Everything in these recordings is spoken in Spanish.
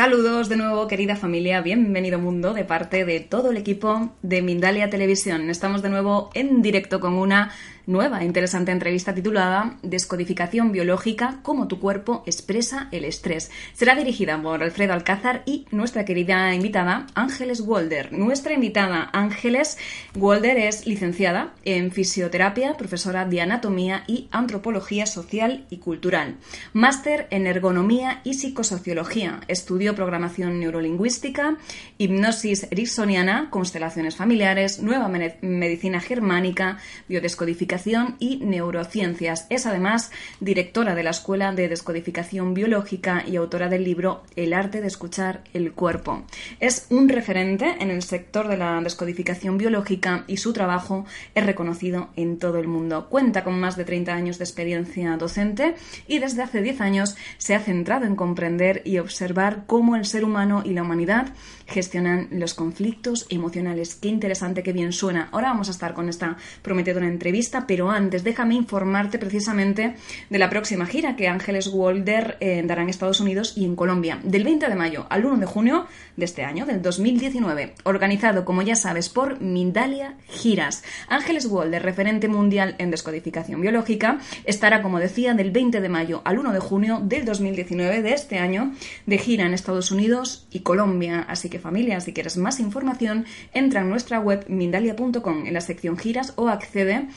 Saludos de nuevo, querida familia, bienvenido mundo de parte de todo el equipo de Mindalia Televisión. Estamos de nuevo en directo con una nueva interesante entrevista titulada Descodificación biológica, cómo tu cuerpo expresa el estrés. Será dirigida por Alfredo Alcázar y nuestra querida invitada Ángeles Walder. Nuestra invitada Ángeles Walder es licenciada en fisioterapia, profesora de anatomía y antropología social y cultural, máster en ergonomía y psicosociología, estudió programación neurolingüística, hipnosis ericksoniana, constelaciones familiares, nueva medicina germánica, biodescodificación y Neurociencias. Es además directora de la Escuela de Descodificación Biológica y autora del libro El arte de escuchar el cuerpo. Es un referente en el sector de la descodificación biológica y su trabajo es reconocido en todo el mundo. Cuenta con más de 30 años de experiencia docente y desde hace 10 años se ha centrado en comprender y observar cómo el ser humano y la humanidad gestionan los conflictos emocionales. Qué interesante, qué bien suena. Ahora vamos a estar con esta prometedora entrevista, pero antes déjame informarte precisamente de la próxima gira que Ángeles Walder eh, dará en Estados Unidos y en Colombia, del 20 de mayo al 1 de junio de este año, del 2019, organizado, como ya sabes, por Mindalia Giras. Ángeles Walder, referente mundial en descodificación biológica, estará, como decía, del 20 de mayo al 1 de junio del 2019 de este año de gira en Estados Unidos y Colombia. Así que familia, si quieres más información, entra en nuestra web mindalia.com en la sección giras o accede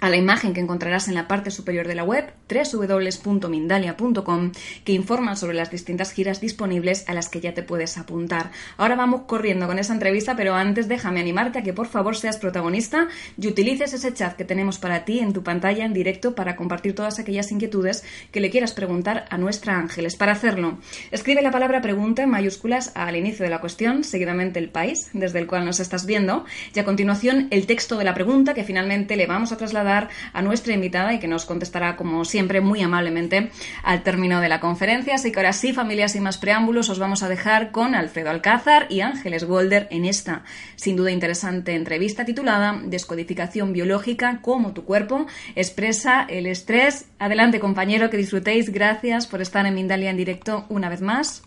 a la imagen que encontrarás en la parte superior de la web www.mindalia.com que informa sobre las distintas giras disponibles a las que ya te puedes apuntar. Ahora vamos corriendo con esa entrevista, pero antes déjame animarte a que por favor seas protagonista y utilices ese chat que tenemos para ti en tu pantalla en directo para compartir todas aquellas inquietudes que le quieras preguntar a nuestra Ángeles. Para hacerlo, escribe la palabra pregunta en mayúsculas al inicio de la cuestión, seguidamente el país desde el cual nos estás viendo y a continuación el texto de la pregunta que finalmente le vamos a trasladar a nuestra invitada y que nos contestará, como siempre, muy amablemente al término de la conferencia. Así que ahora sí, familias y más preámbulos, os vamos a dejar con Alfredo Alcázar y Ángeles Golder en esta, sin duda interesante entrevista titulada Descodificación biológica, cómo tu cuerpo expresa el estrés. Adelante, compañero, que disfrutéis. Gracias por estar en Mindalia en directo una vez más.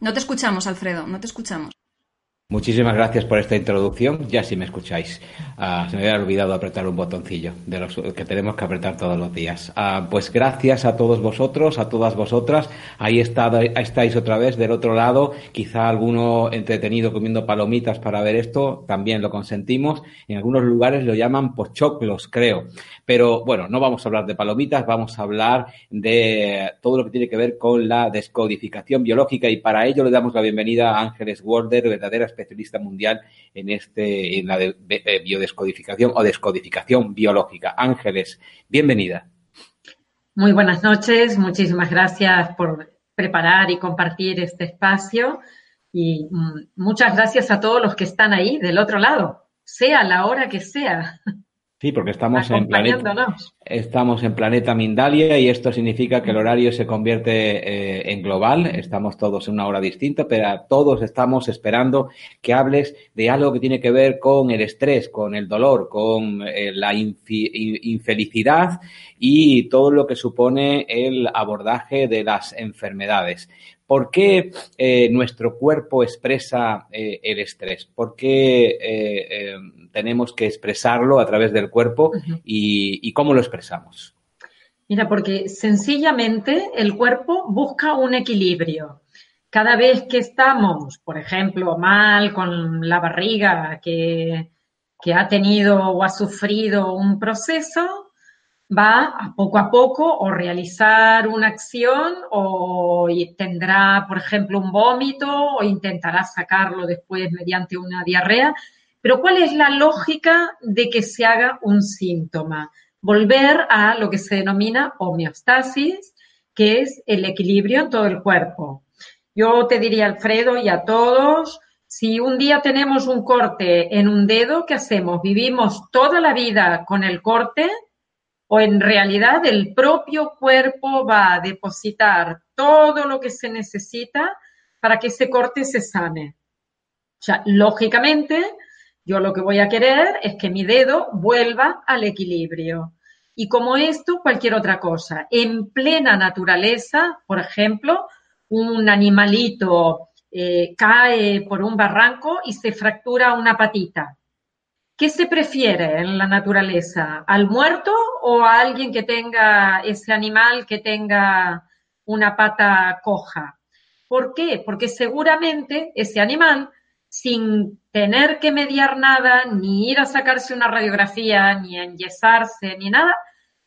No te escuchamos, Alfredo, no te escuchamos. Muchísimas gracias por esta introducción. Ya si me escucháis. Ah, se me había olvidado apretar un botoncillo de los que tenemos que apretar todos los días. Ah, pues gracias a todos vosotros, a todas vosotras. Ahí está, estáis otra vez del otro lado. Quizá alguno entretenido comiendo palomitas para ver esto. También lo consentimos. En algunos lugares lo llaman pochoclos, creo. Pero bueno, no vamos a hablar de palomitas, vamos a hablar de todo lo que tiene que ver con la descodificación biológica y para ello le damos la bienvenida a Ángeles Warder, verdadera especialista mundial en este en la de, biodescodificación o descodificación biológica. Ángeles, bienvenida. Muy buenas noches, muchísimas gracias por preparar y compartir este espacio y mm, muchas gracias a todos los que están ahí del otro lado, sea la hora que sea. Sí, porque estamos en planeta, estamos en planeta Mindalia y esto significa que el horario se convierte eh, en global. Estamos todos en una hora distinta, pero todos estamos esperando que hables de algo que tiene que ver con el estrés, con el dolor, con eh, la infelicidad y todo lo que supone el abordaje de las enfermedades. ¿Por qué eh, nuestro cuerpo expresa el estrés? ¿Por qué tenemos que expresarlo a través del cuerpo y, cómo lo expresamos. Mira, porque sencillamente el cuerpo busca un equilibrio. cada vez que estamos, por ejemplo, mal con la barriga, que, que ha tenido o ha sufrido un proceso, va a poco a poco o realizar una acción o tendrá, por ejemplo, un vómito o intentará sacarlo después mediante una diarrea. Pero ¿cuál es la lógica de que se haga un síntoma? Volver a lo que se denomina homeostasis, que es el equilibrio en todo el cuerpo. Yo te diría, Alfredo, y a todos, si un día tenemos un corte en un dedo, ¿qué hacemos? ¿Vivimos toda la vida con el corte? ¿O en realidad el propio cuerpo va a depositar todo lo que se necesita para que ese corte se sane? O sea, lógicamente, yo lo que voy a querer es que mi dedo vuelva al equilibrio. Y como esto, cualquier otra cosa. En plena naturaleza, por ejemplo, un animalito eh, cae por un barranco y se fractura una patita. ¿Qué se prefiere en la naturaleza? ¿Al muerto o a alguien que tenga ese animal que tenga una pata coja? ¿Por qué? Porque seguramente ese animal, sin tener que mediar nada, ni ir a sacarse una radiografía, ni enyesarse, ni nada,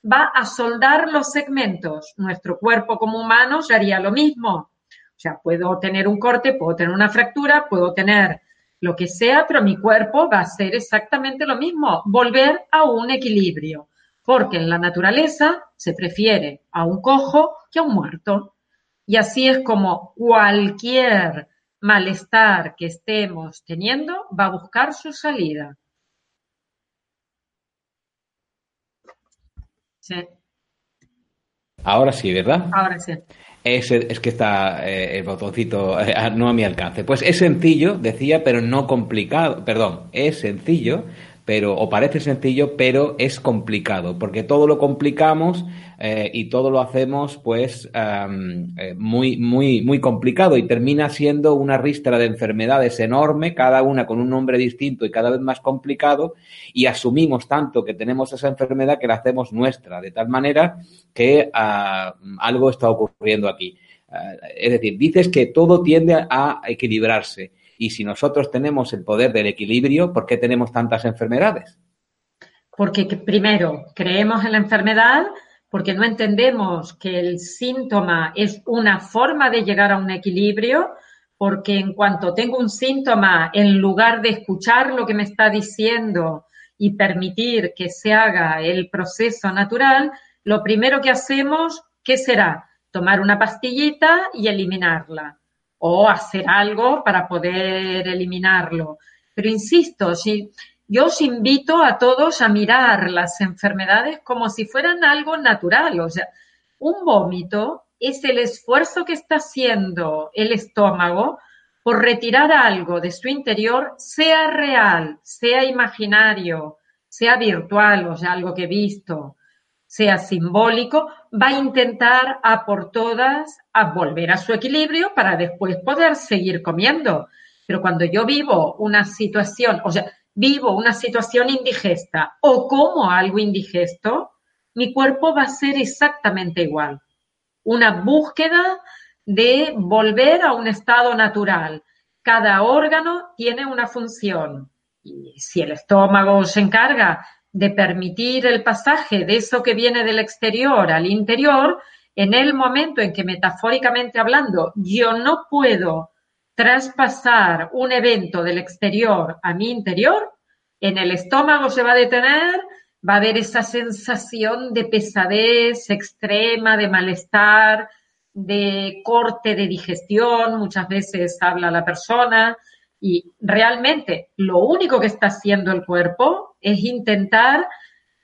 va a soldar los segmentos. Nuestro cuerpo como humano ya haría lo mismo. O sea, puedo tener un corte, puedo tener una fractura, puedo tener lo que sea, pero mi cuerpo va a ser exactamente lo mismo, volver a un equilibrio, porque en la naturaleza se prefiere a un cojo que a un muerto. Y así es como cualquier malestar que estemos teniendo va a buscar su salida. Ahora sí, ¿verdad? Ahora sí. Es, es que está eh, el botoncito eh, no a mi alcance. Pues es sencillo, decía, pero no complicado. Perdón, es sencillo, pero o parece sencillo, pero es complicado, porque todo lo complicamos eh, y todo lo hacemos pues eh, muy, muy, muy complicado y termina siendo una ristra de enfermedades enorme, cada una con un nombre distinto y cada vez más complicado, y asumimos tanto que tenemos esa enfermedad que la hacemos nuestra, de tal manera que ah, algo está ocurriendo aquí. Ah, es decir, dices que todo tiende a equilibrarse y si nosotros tenemos el poder del equilibrio, ¿por qué tenemos tantas enfermedades? Porque primero, creemos en la enfermedad porque no entendemos que el síntoma es una forma de llegar a un equilibrio, porque en cuanto tengo un síntoma, en lugar de escuchar lo que me está diciendo y permitir que se haga el proceso natural, lo primero que hacemos, ¿qué será? Tomar una pastillita y eliminarla o hacer algo para poder eliminarlo. Pero insisto, si, yo os invito a todos a mirar las enfermedades como si fueran algo natural. O sea, un vómito es el esfuerzo que está haciendo el estómago por retirar algo de su interior, sea real, sea imaginario, sea virtual, o sea, algo que he visto, sea simbólico, va a intentar a por todas a volver a su equilibrio para después poder seguir comiendo. Pero cuando yo vivo una situación, o sea, vivo una situación indigesta o como algo indigesto, mi cuerpo va a ser exactamente igual. Una búsqueda de volver a un estado natural. Cada órgano tiene una función. Y si el estómago se encarga de permitir el pasaje de eso que viene del exterior al interior, en el momento en que metafóricamente hablando yo no puedo traspasar un evento del exterior a mi interior, en el estómago se va a detener, va a haber esa sensación de pesadez extrema, de malestar, de corte de digestión, muchas veces habla la persona, y realmente lo único que está haciendo el cuerpo es intentar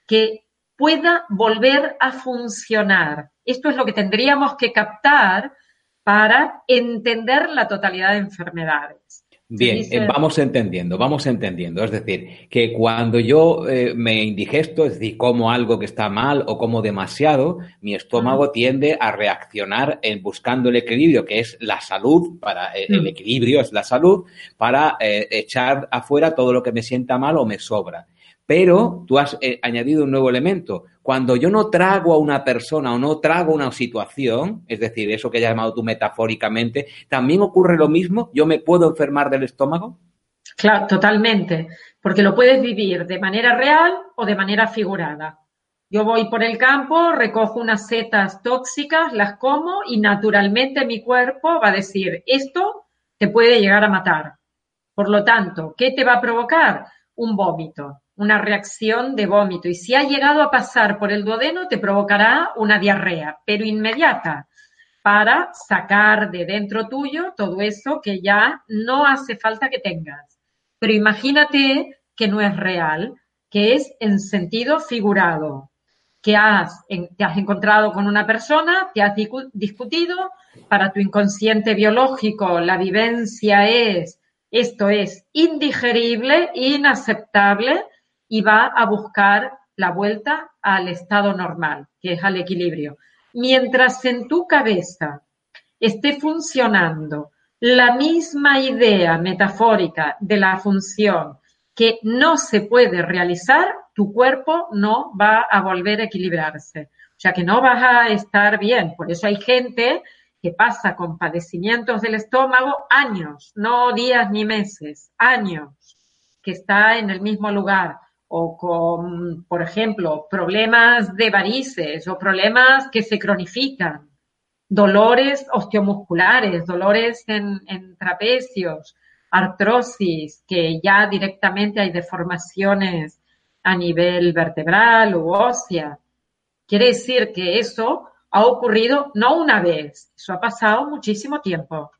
que pueda volver a funcionar. Esto es lo que tendríamos que captar para entender la totalidad de enfermedades. Bien, eh, vamos entendiendo, vamos entendiendo. Es decir, que cuando yo eh, me indigesto, es decir, como algo que está mal o como demasiado, mi estómago tiende a reaccionar en buscando el equilibrio, que es la salud, para eh, el equilibrio es la salud, para echar afuera todo lo que me sienta mal o me sobra. Pero tú has eh, añadido un nuevo elemento. Cuando yo no trago a una persona o no trago una situación, es decir, eso que has llamado tú metafóricamente, ¿también ocurre lo mismo? ¿Yo me puedo enfermar del estómago? Claro, totalmente, porque lo puedes vivir de manera real o de manera figurada. Yo voy por el campo, recojo unas setas tóxicas, las como y naturalmente mi cuerpo va a decir, esto te puede llegar a matar. Por lo tanto, ¿qué te va a provocar? Un vómito, una reacción de vómito. Y si ha llegado a pasar por el duodeno, te provocará una diarrea, pero inmediata, para sacar de dentro tuyo todo eso que ya no hace falta que tengas. Pero imagínate que no es real, que es en sentido figurado, que has, te has encontrado con una persona, te has discutido, para tu inconsciente biológico la vivencia es esto es indigerible, inaceptable y va a buscar la vuelta al estado normal, que es al equilibrio. Mientras en tu cabeza esté funcionando la misma idea metafórica de la función que no se puede realizar, tu cuerpo no va a volver a equilibrarse. O sea que no vas a estar bien. Por eso hay gente que pasa con padecimientos del estómago años, no días ni meses, años, que está en el mismo lugar o con, por ejemplo, problemas de varices o problemas que se cronifican, dolores osteomusculares, dolores en, en trapecios, artrosis, que ya directamente hay deformaciones a nivel vertebral u ósea. Quiere decir que eso ha ocurrido no una vez, eso ha pasado muchísimo tiempo.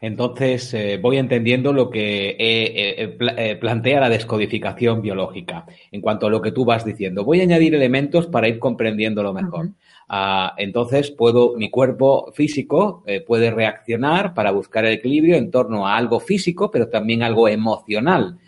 Entonces, eh, voy entendiendo lo que eh, eh, plantea la descodificación biológica en cuanto a lo que tú vas diciendo. Voy a añadir elementos para ir comprendiéndolo mejor. Ah, entonces, puedo, mi cuerpo físico puede reaccionar para buscar el equilibrio en torno a algo físico, pero también algo emocional.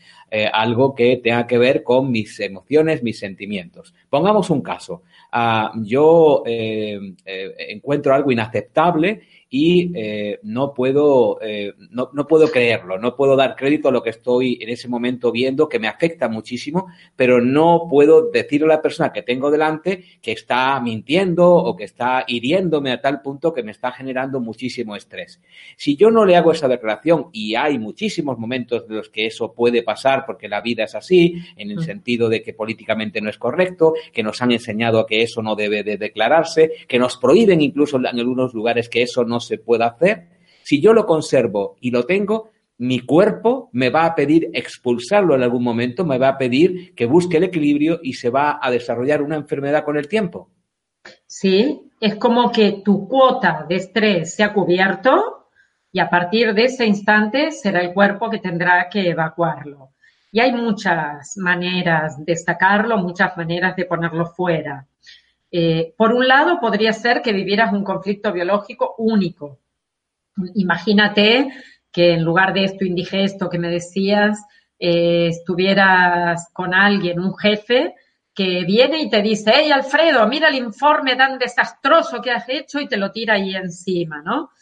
algo que tenga que ver con mis emociones, mis sentimientos. Pongamos un caso. Ah, yo eh, eh, encuentro algo inaceptable y eh, no, puedo, eh, no, no, puedo creerlo, no puedo dar crédito a lo que estoy en ese momento viendo, que me afecta muchísimo, pero no puedo decirle a la persona que tengo delante que está mintiendo o que está hiriéndome a tal punto que me está generando muchísimo estrés. Si yo no le hago esa declaración, y hay muchísimos momentos de los que eso puede pasar porque la vida es así, en el mm. sentido de que políticamente no es correcto, que nos han enseñado que eso no debe de declararse, que nos prohíben incluso en algunos lugares que eso no se pueda hacer, si yo lo conservo y lo tengo, mi cuerpo me va a pedir expulsarlo en algún momento, me va a pedir que busque el equilibrio y se va a desarrollar una enfermedad con el tiempo. Sí, es como que tu cuota de estrés se ha cubierto y a partir de ese instante será el cuerpo que tendrá que evacuarlo. Y hay muchas maneras de sacarlo, muchas maneras de ponerlo fuera. Eh, por un lado, podría ser que vivieras un conflicto biológico único. Imagínate que en lugar de esto indigesto que me decías, eh, estuvieras con alguien, un jefe, que viene y te dice, hey Alfredo, mira el informe tan desastroso que has hecho y te lo tira ahí encima, ¿no?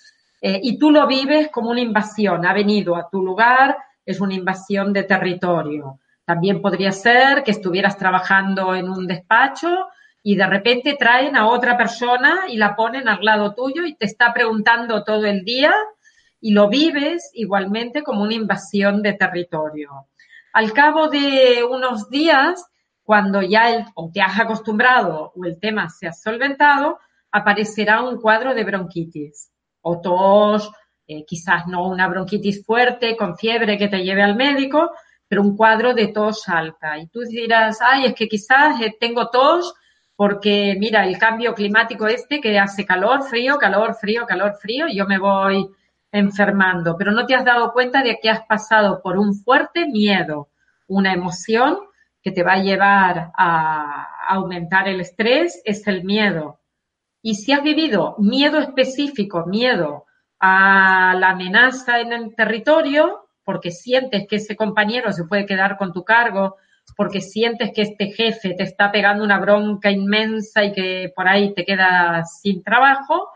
Eh, y tú lo vives como una invasión, ha venido a tu lugar, es una invasión de territorio. También podría ser que estuvieras trabajando en un despacho y de repente traen a otra persona y la ponen al lado tuyo y te está preguntando todo el día y lo vives igualmente como una invasión de territorio. Al cabo de unos días, cuando ya el, o te has acostumbrado o el tema se ha solventado, aparecerá un cuadro de bronquitis o tos, eh, quizás no una bronquitis fuerte con fiebre que te lleve al médico, pero un cuadro de tos alta. Y tú dirás, ay, es que quizás eh, tengo tos porque mira, el cambio climático este que hace calor, frío, calor, frío, calor, frío, y yo me voy enfermando, pero no te has dado cuenta de que has pasado por un fuerte miedo, una emoción que te va a llevar a aumentar el estrés, es el miedo. Y si has vivido miedo específico, miedo a la amenaza en el territorio, porque sientes que ese compañero se puede quedar con tu cargo, porque sientes que este jefe te está pegando una bronca inmensa y que por ahí te quedas sin trabajo,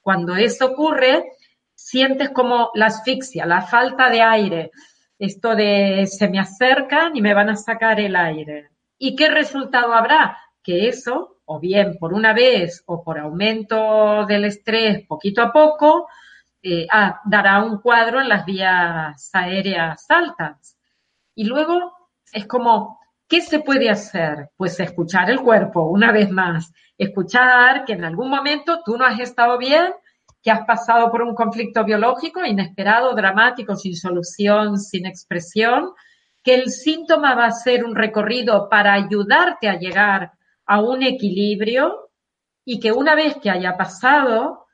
cuando eso ocurre, sientes como la asfixia, la falta de aire, esto de se me acercan y me van a sacar el aire. ¿Y qué resultado habrá? Que eso, o bien por una vez o por aumento del estrés poquito a poco, eh, ah, dará un cuadro en las vías aéreas altas. Y luego es como, ¿qué se puede hacer? Pues escuchar el cuerpo, una vez más. Escuchar que en algún momento tú no has estado bien, que has pasado por un conflicto biológico inesperado, dramático, sin solución, sin expresión, que el síntoma va a ser un recorrido para ayudarte a llegar a un equilibrio y que una vez que haya pasado,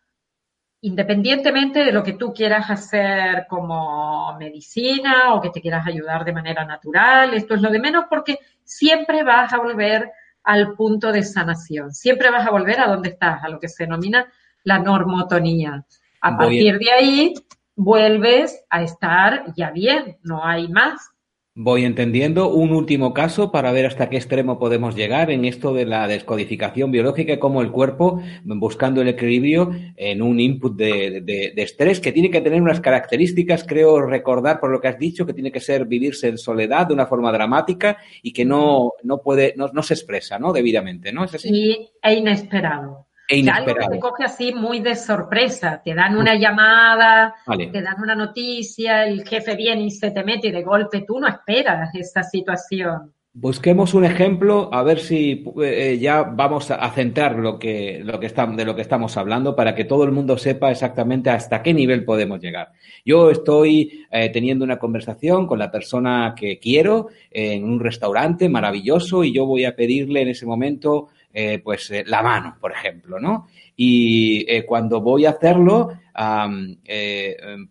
independientemente de lo que tú quieras hacer como medicina o que te quieras ayudar de manera natural, esto es lo de menos porque siempre vas a volver al punto de sanación, siempre vas a volver a donde estás, a lo que se denomina la normotonía. A partir de ahí vuelves a estar ya bien, no hay más. Voy entendiendo. Un último caso para ver hasta qué extremo podemos llegar en esto de la descodificación biológica y cómo el cuerpo, buscando el equilibrio en un input de, estrés que tiene que tener unas características, creo recordar por lo que has dicho, que tiene que ser vivirse en soledad de una forma dramática y que no, no puede, no, se expresa, ¿no? Debidamente, ¿no? ¿Es así? e inesperado. E algo que te coge así muy de sorpresa. Te dan una llamada, te dan una noticia, el jefe viene y se te mete y de golpe tú no esperas esa situación. Busquemos un ejemplo, a ver si eh, ya vamos a, centrar lo que, lo que de lo que estamos hablando para que todo el mundo sepa exactamente hasta qué nivel podemos llegar. Yo estoy eh, teniendo una conversación con la persona que quiero en un restaurante maravilloso y yo voy a pedirle en ese momento eh, pues eh, la mano, por ejemplo, ¿no? Y eh, cuando voy a hacerlo,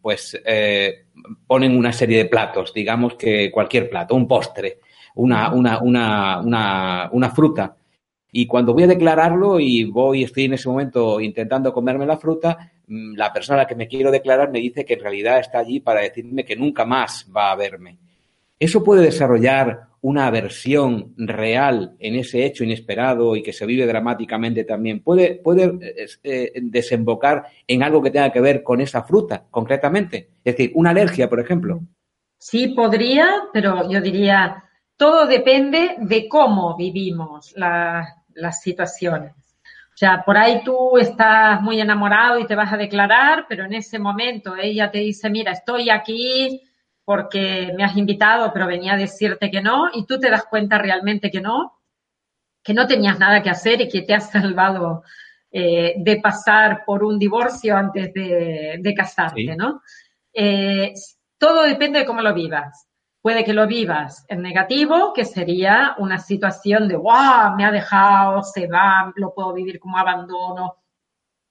pues ponen una serie de platos, digamos que cualquier plato, un postre, una, una, una, una, una fruta. Y cuando voy a declararlo y voy, estoy en ese momento intentando comerme la fruta, mm, la persona a la que me quiero declarar me dice que en realidad está allí para decirme que nunca más va a verme. Eso puede desarrollar una aversión real en ese hecho inesperado y que se vive dramáticamente también, puede, eh, eh, desembocar en algo que tenga que ver con esa fruta, concretamente. Es decir, una alergia, por ejemplo. Sí, podría, pero yo diría, todo depende de cómo vivimos las situaciones. O sea, por ahí tú estás muy enamorado y te vas a declarar, pero en ese momento ella te dice, mira, estoy aquí porque me has invitado, pero venía a decirte que no, y tú te das cuenta realmente que no, que no tenías nada que hacer y que te has salvado eh, de pasar por un divorcio antes de, casarte, ¿no? Eh, todo depende de cómo lo vivas. Puede que lo vivas en negativo, que sería una situación de, wow, me ha dejado, se va, lo puedo vivir como abandono,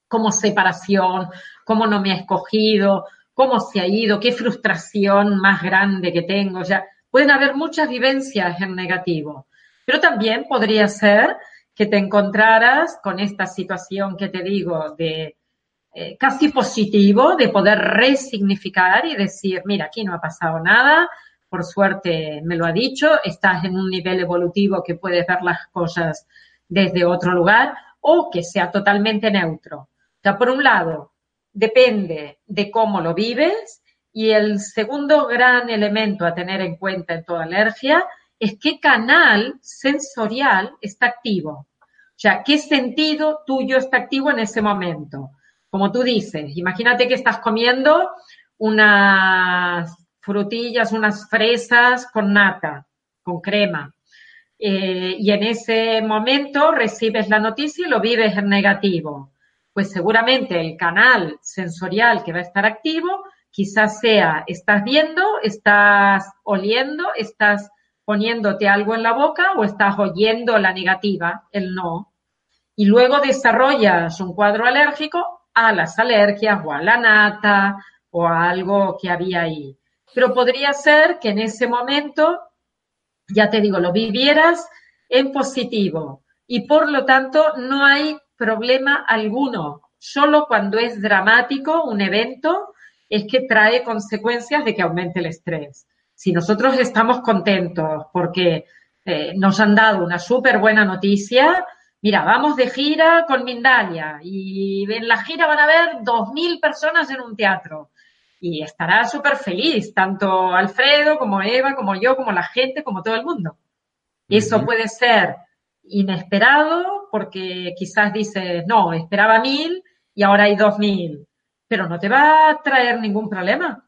como separación, como no me ha escogido, cómo se ha ido, qué frustración más grande que tengo. O sea, pueden haber muchas vivencias en negativo, pero también podría ser que te encontraras con esta situación que te digo de eh, casi positivo, de poder resignificar y decir, mira, aquí no ha pasado nada, por suerte me lo ha dicho, estás en un nivel evolutivo que puedes ver las cosas desde otro lugar o que sea totalmente neutro. O sea, por un lado, depende de cómo lo vives y el segundo gran elemento a tener en cuenta en toda alergia es qué canal sensorial está activo. O sea, qué sentido tuyo está activo en ese momento. Como tú dices, imagínate que estás comiendo unas frutillas, unas fresas con nata, con crema. Eh, y en ese momento recibes la noticia y lo vives en negativo pues seguramente el canal sensorial que va a estar activo quizás sea, estás viendo, estás oliendo, estás poniéndote algo en la boca o estás oyendo la negativa, el no. Y luego desarrollas un cuadro alérgico a las alergias o a la nata o a algo que había ahí. Pero podría ser que en ese momento, ya te digo, lo vivieras en positivo y por lo tanto no hay problema alguno. Solo cuando es dramático un evento es que trae consecuencias de que aumente el estrés. Si nosotros estamos contentos porque eh, nos han dado una súper buena noticia, mira, vamos de gira con Mindalia y en la gira van a haber 2.000 personas en un teatro y estará súper feliz, tanto Alfredo como Eva, como yo, como la gente, como todo el mundo. Eso puede ser inesperado porque quizás dices, no, esperaba mil y ahora hay dos mil, pero no te va a traer ningún problema.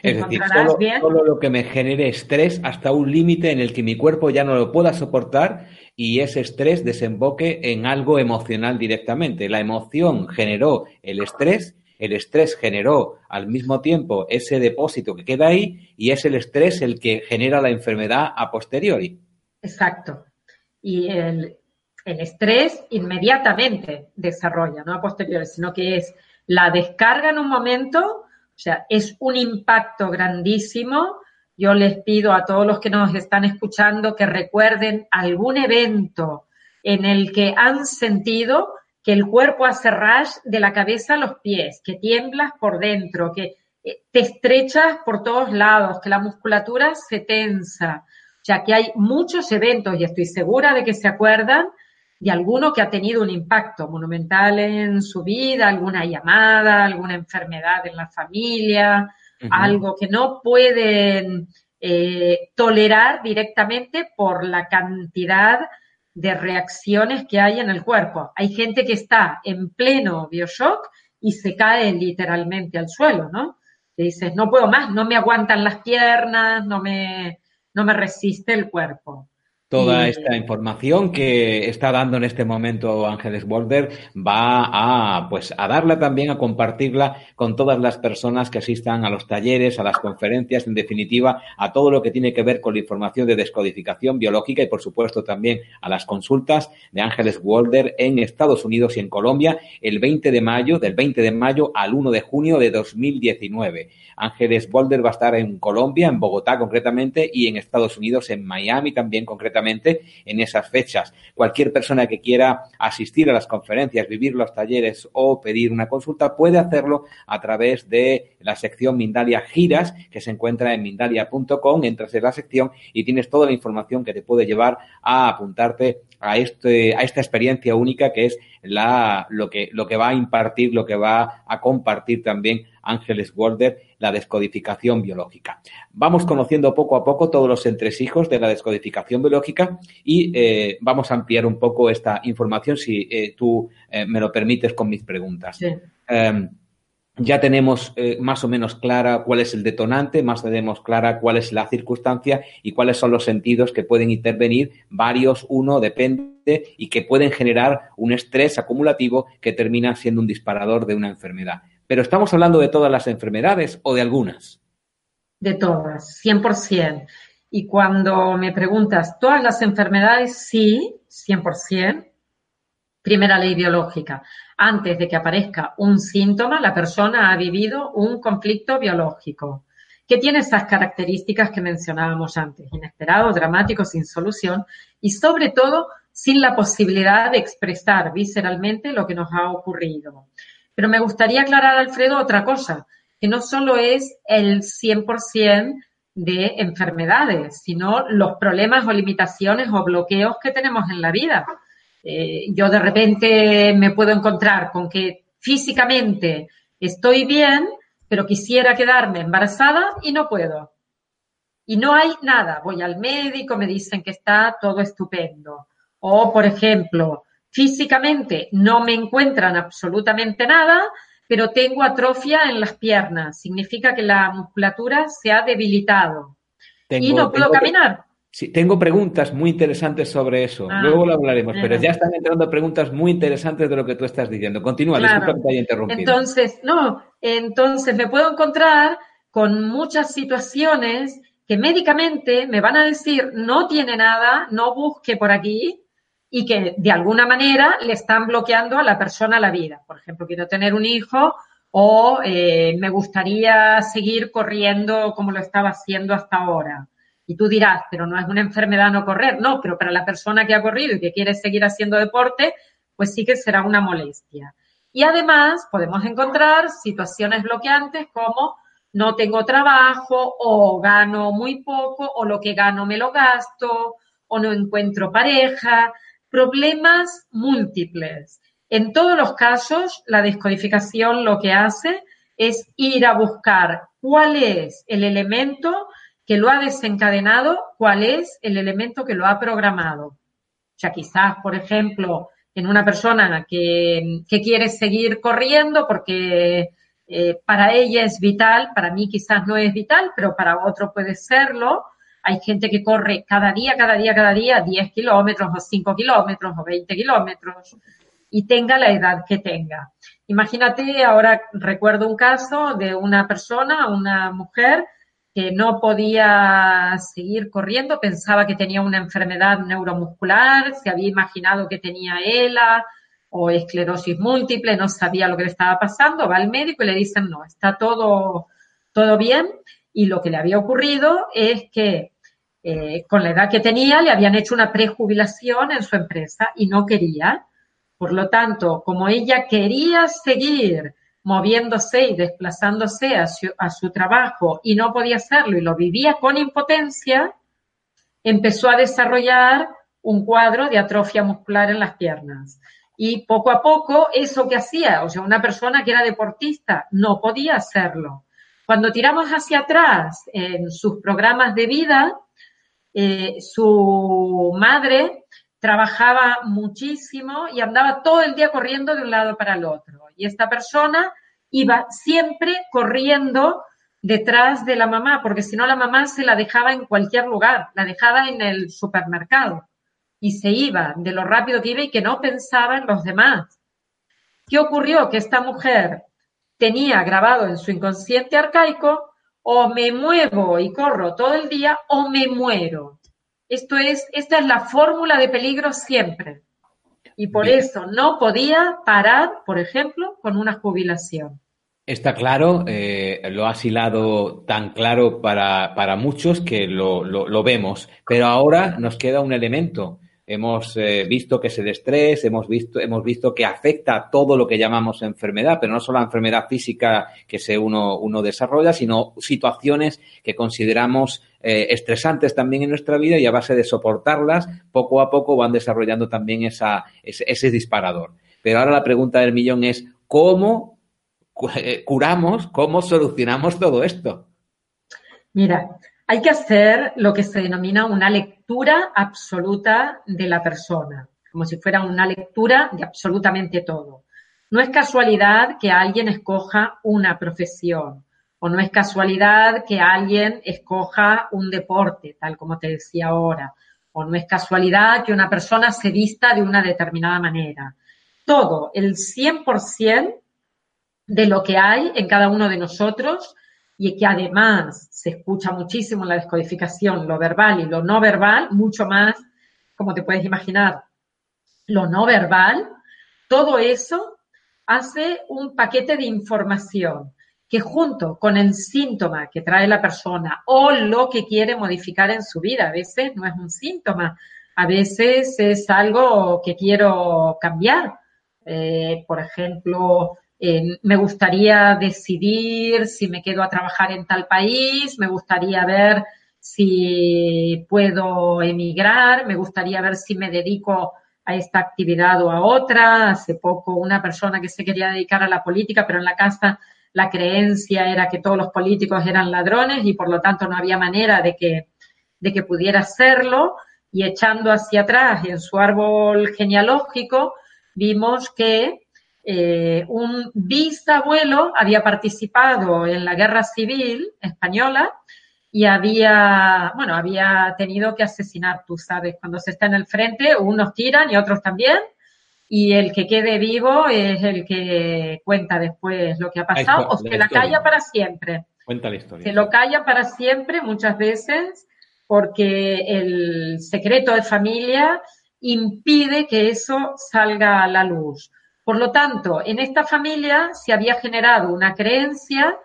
Es decir, solo, lo que me genere estrés hasta un límite en el que mi cuerpo ya no lo pueda soportar y ese estrés desemboque en algo emocional directamente. La emoción generó el estrés, el estrés generó al mismo tiempo ese depósito que queda ahí y es el estrés el que genera la enfermedad a posteriori. Exacto. Y el, el estrés inmediatamente desarrolla, no a posteriori, sino que es la descarga en un momento, o sea, es un impacto grandísimo. Yo les pido a todos los que nos están escuchando que recuerden algún evento en el que han sentido que el cuerpo hace rash de la cabeza a los pies, que tiemblas por dentro, que eh, te estrechas por todos lados, que la musculatura se tensa. O sea, que hay muchos eventos, y estoy segura de que se acuerdan, de alguno que ha tenido un impacto monumental en su vida, alguna llamada, alguna enfermedad en la familia, algo que no pueden eh, tolerar directamente por la cantidad de reacciones que hay en el cuerpo. Hay gente que está en pleno bioshock y se cae literalmente al suelo, ¿no? Te dices, no puedo más, no me aguantan las piernas, no me, no me resiste el cuerpo. Toda esta información que está dando en este momento Ángeles Boulder va a, pues, a darla también, a compartirla con todas las personas que asistan a los talleres, a las conferencias, en definitiva, a todo lo que tiene que ver con la información de descodificación biológica y, por supuesto, también a las consultas de Ángeles Boulder en Estados Unidos y en Colombia el 20 de mayo, del 20 de mayo al 1 de junio de 2019. Ángeles Boulder va a estar en Colombia, en Bogotá concretamente, y en Estados Unidos, en Miami también concretamente, en esas fechas. Cualquier persona que quiera asistir a las conferencias, vivir los talleres o pedir una consulta puede hacerlo a través de la sección Mindalia Giras, que se encuentra en mindalia.com, entras en la sección y tienes toda la información que te puede llevar a apuntarte a, este, a esta experiencia única que es la, lo, que, lo que va a impartir, lo que va a compartir también Ángeles Walder, la descodificación biológica. Vamos conociendo poco a poco todos los entresijos de la descodificación biológica y eh, vamos a ampliar un poco esta información si eh, tú eh, me lo permites con mis preguntas. Em, ya tenemos más o menos clara cuál es el detonante, más tenemos clara cuál es la circunstancia y cuáles son los sentidos que pueden intervenir, varios, uno, depende, y que pueden generar un estrés acumulativo que termina siendo un disparador de una enfermedad. Pero estamos hablando de todas las enfermedades o de algunas. De todas, 100%. Y cuando me preguntas, ¿todas las enfermedades? Sí, 100%. Primera ley biológica. Antes de que aparezca un síntoma, la persona ha vivido un conflicto biológico que tiene esas características que mencionábamos antes, inesperado, dramático, sin solución y sobre todo sin la posibilidad de expresar visceralmente lo que nos ha ocurrido. Pero me gustaría aclarar, Alfredo, otra cosa, que no solo es el 100% de enfermedades, sino los problemas o limitaciones o bloqueos que tenemos en la vida. Eh, yo de repente me puedo encontrar con que físicamente estoy bien, pero quisiera quedarme embarazada y no puedo. Y no hay nada. Voy al médico, me dicen que está todo estupendo. O, por ejemplo, Físicamente no me encuentran absolutamente nada, pero tengo atrofia en las piernas. Significa que la musculatura se ha debilitado. y no puedo caminar. Sí, tengo preguntas muy interesantes sobre eso. Ah, Luego lo hablaremos, pero ya están entrando preguntas muy interesantes de lo que tú estás diciendo. Continúa, disculpa que te haya interrumpido. Entonces, no, entonces me puedo encontrar con muchas situaciones que médicamente me van a decir no tiene nada, no busque por aquí, y que de alguna manera le están bloqueando a la persona la vida. Por ejemplo, quiero tener un hijo o eh, me gustaría seguir corriendo como lo estaba haciendo hasta ahora. Y tú dirás, pero no es una enfermedad no correr. No, pero para la persona que ha corrido y que quiere seguir haciendo deporte, pues sí que será una molestia. Y además podemos encontrar situaciones bloqueantes como no tengo trabajo o gano muy poco o lo que gano me lo gasto o no encuentro pareja problemas múltiples. En todos los casos, la descodificación lo que hace es ir a buscar cuál es el elemento que lo ha desencadenado, cuál es el elemento que lo ha programado. O sea, quizás, por ejemplo, en una persona que, quiere seguir corriendo porque eh, para ella es vital, para mí quizás no es vital, pero para otro puede serlo. Hay gente que corre cada día, cada día, cada día 10 kilómetros o 5 kilómetros o 20 kilómetros y tenga la edad que tenga. Imagínate, ahora recuerdo un caso de una persona, una mujer, que no podía seguir corriendo, pensaba que tenía una enfermedad neuromuscular, se había imaginado que tenía ELA o esclerosis múltiple, no sabía lo que le estaba pasando, va al médico y le dicen, no, está todo, todo bien. Y lo que le había ocurrido es que eh, con la edad que tenía le habían hecho una prejubilación en su empresa y no quería. Por lo tanto, como ella quería seguir moviéndose y desplazándose a su, trabajo y no podía hacerlo y lo vivía con impotencia, empezó a desarrollar un cuadro de atrofia muscular en las piernas. Y poco a poco, eso que hacía, o sea, una persona que era deportista, no podía hacerlo. Cuando tiramos hacia atrás en sus programas de vida, eh, su madre trabajaba muchísimo y andaba todo el día corriendo de un lado para el otro. Y esta persona iba siempre corriendo detrás de la mamá, porque si no la mamá se la dejaba en cualquier lugar, la dejaba en el supermercado y se iba de lo rápido que iba y que no pensaba en los demás. ¿Qué ocurrió? Que esta mujer tenía grabado en su inconsciente arcaico o me muevo y corro todo el día o me muero. Esto es, esta es la fórmula de peligro siempre. Y por eso no podía parar, por ejemplo, con una jubilación. Está claro, eh, lo ha hilado tan claro para, para muchos que lo, lo, vemos, pero ahora nos queda un elemento. Hemos eh, visto que es el hemos visto, hemos visto que afecta a todo lo que llamamos enfermedad, pero no solo la enfermedad física que se uno, uno desarrolla, sino situaciones que consideramos eh, estresantes también en nuestra vida y a base de soportarlas, poco a poco van desarrollando también esa, ese, ese disparador. Pero ahora la pregunta del millón es, ¿cómo eh, curamos, cómo solucionamos todo esto? Mira, hay que hacer lo que se denomina una lectura absoluta de la persona, como si fuera una lectura de absolutamente todo. No es casualidad que alguien escoja una profesión o no es casualidad que alguien escoja un deporte, tal como te decía ahora, o no es casualidad que una persona se vista de una determinada manera. Todo, el 100% de lo que hay en cada uno de nosotros y que además se escucha muchísimo en la descodificación lo verbal y lo no verbal, mucho más, como te puedes imaginar, lo no verbal, todo eso hace un paquete de información que junto con el síntoma que trae la persona o lo que quiere modificar en su vida, a veces no es un síntoma, a veces es algo que quiero cambiar. Eh, por ejemplo, me gustaría decidir si me quedo a trabajar en tal país, me gustaría ver si puedo emigrar, me gustaría ver si me dedico a esta actividad o a otra. Hace poco una persona que se quería dedicar a la política, pero en la casa la creencia era que todos los políticos eran ladrones y por lo tanto no había manera de que, de que pudiera hacerlo. Y echando hacia atrás en su árbol genealógico, vimos que eh, un bisabuelo había participado en la guerra civil española y había, bueno, había tenido que asesinar, tú sabes, cuando se está en el frente, unos tiran y otros también, y el que quede vivo es el que cuenta después lo que ha pasado o se la, calla para siempre. Cuenta la historia. Se lo calla para siempre muchas veces porque el secreto de familia impide que eso salga a la luz. Por lo tanto, en esta familia se había generado una creencia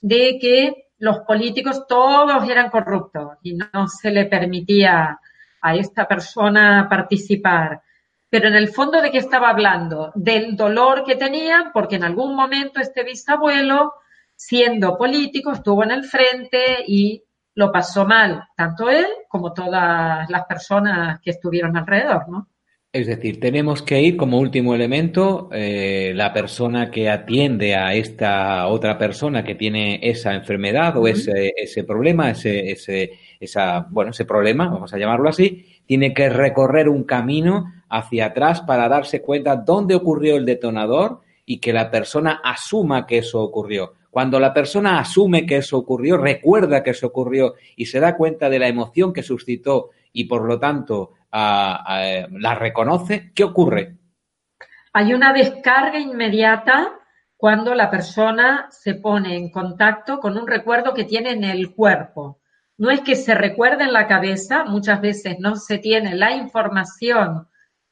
de que los políticos todos eran corruptos y no se le permitía a esta persona participar. Pero en el fondo de qué estaba hablando? Del dolor que tenía porque en algún momento este bisabuelo, siendo político, estuvo en el frente y lo pasó mal, tanto él como todas las personas que estuvieron alrededor, ¿no? Es decir, tenemos que ir como último elemento eh, la persona que atiende a esta otra persona que tiene esa enfermedad o ese, ese problema, ese, ese, esa, bueno, ese problema, vamos a llamarlo así, tiene que recorrer un camino hacia atrás para darse cuenta dónde ocurrió el detonador y que la persona asuma que eso ocurrió. Cuando la persona asume que eso ocurrió, recuerda que eso ocurrió y se da cuenta de la emoción que suscitó y por lo tanto la reconoce, ¿qué ocurre? Hay una descarga inmediata cuando la persona se pone en contacto con un recuerdo que tiene en el cuerpo. No es que se recuerde en la cabeza, muchas veces no se tiene la información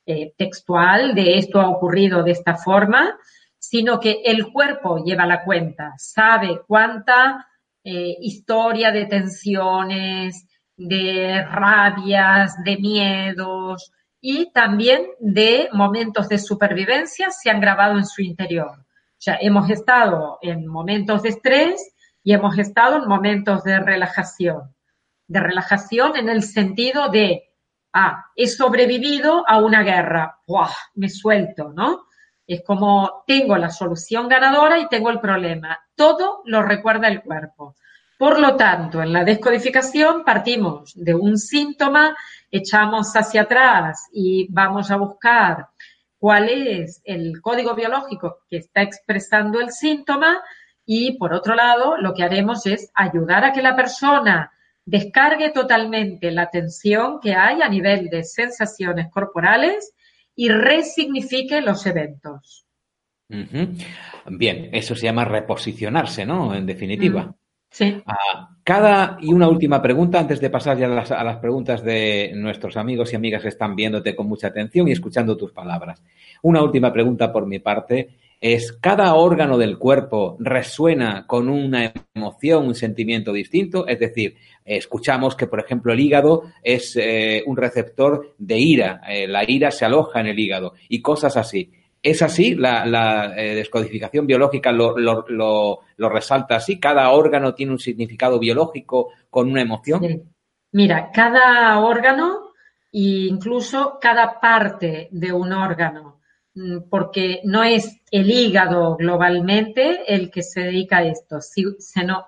eh, textual de esto ha ocurrido de esta forma, sino que el cuerpo lleva la cuenta, sabe cuánta eh, historia de tensiones, de rabias, de miedos y también de momentos de supervivencia se han grabado en su interior. O sea, hemos estado en momentos de estrés y hemos estado en momentos de relajación. De relajación en el sentido de, ah, he sobrevivido a una guerra, ¡buah! me suelto, ¿no? Es como tengo la solución ganadora y tengo el problema. Todo lo recuerda el cuerpo. Por lo tanto, en la descodificación partimos de un síntoma, echamos hacia atrás y vamos a buscar cuál es el código biológico que está expresando el síntoma y, por otro lado, lo que haremos es ayudar a que la persona descargue totalmente la tensión que hay a nivel de sensaciones corporales y resignifique los eventos. Bien, eso se llama reposicionarse, ¿no? En definitiva. Sí. Ah, cada y una última pregunta antes de pasar ya a las, a las, preguntas de nuestros amigos y amigas que están viéndote con mucha atención y escuchando tus palabras. Una última pregunta por mi parte es, ¿cada órgano del cuerpo resuena con una emoción, un sentimiento distinto? Es decir, escuchamos que, por ejemplo, el hígado es eh, un receptor de ira, eh, la ira se aloja en el hígado y cosas así. ¿Es así? ¿La, eh, descodificación biológica lo, resalta así? ¿Cada órgano tiene un significado biológico con una emoción? Mira, cada órgano e incluso cada parte de un órgano, mm, porque no es el hígado globalmente el que se dedica a esto, sino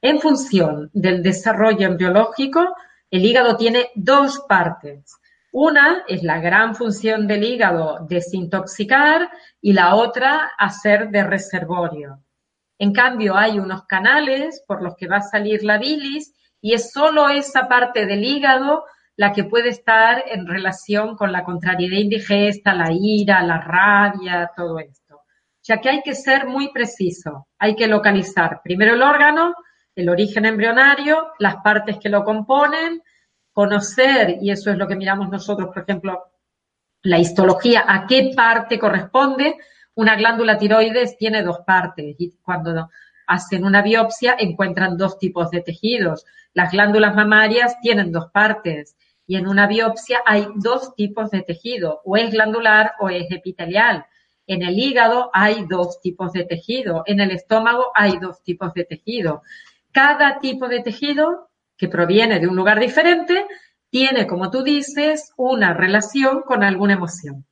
en función del desarrollo biológico, el hígado tiene dos partes una es la gran función del hígado, desintoxicar, y la otra, hacer de reservorio. En cambio, hay unos canales por los que va a salir la bilis y es solo esa parte del hígado la que puede estar en relación con la contrariedad indigesta, la ira, la rabia, todo esto. Sea que hay que ser muy preciso, hay que localizar primero el órgano, el origen embrionario, las partes que lo componen, conocer, y eso es lo que miramos nosotros, por ejemplo, la histología, a qué parte corresponde. Una glándula tiroides tiene dos partes y cuando hacen una biopsia encuentran dos tipos de tejidos. Las glándulas mamarias tienen dos partes y en una biopsia hay dos tipos de tejido, o es glandular o es epitelial. En el hígado hay dos tipos de tejido, en el estómago hay dos tipos de tejido. Cada tipo de tejido que proviene de un lugar diferente, tiene, como tú dices, una relación con alguna emoción.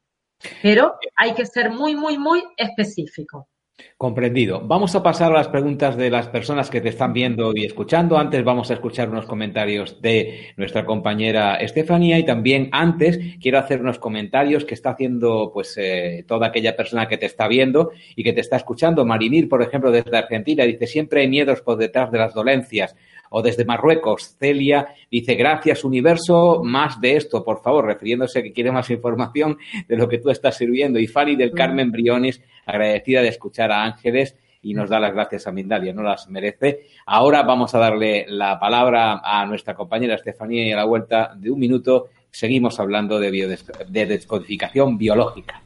Pero hay que ser muy, muy, muy específico. Comprendido. Vamos a pasar a las preguntas de las personas que te están viendo y escuchando. Antes vamos a escuchar unos comentarios de nuestra compañera Estefanía y también antes quiero hacer unos comentarios que está haciendo pues eh, toda aquella persona que te está viendo y que te está escuchando. Marinir, por ejemplo, desde Argentina, dice siempre hay miedos por detrás de las dolencias o desde Marruecos, Celia dice, gracias universo, más de esto, por favor, refiriéndose a que quiere más información de lo que tú estás sirviendo. Y Fanny del Carmen Briones, agradecida de escuchar a Ángeles y nos da las gracias a Mindalia, no las merece. Ahora vamos a darle la palabra a nuestra compañera Estefanía y a la vuelta de un minuto seguimos hablando de, de descodificación biológica.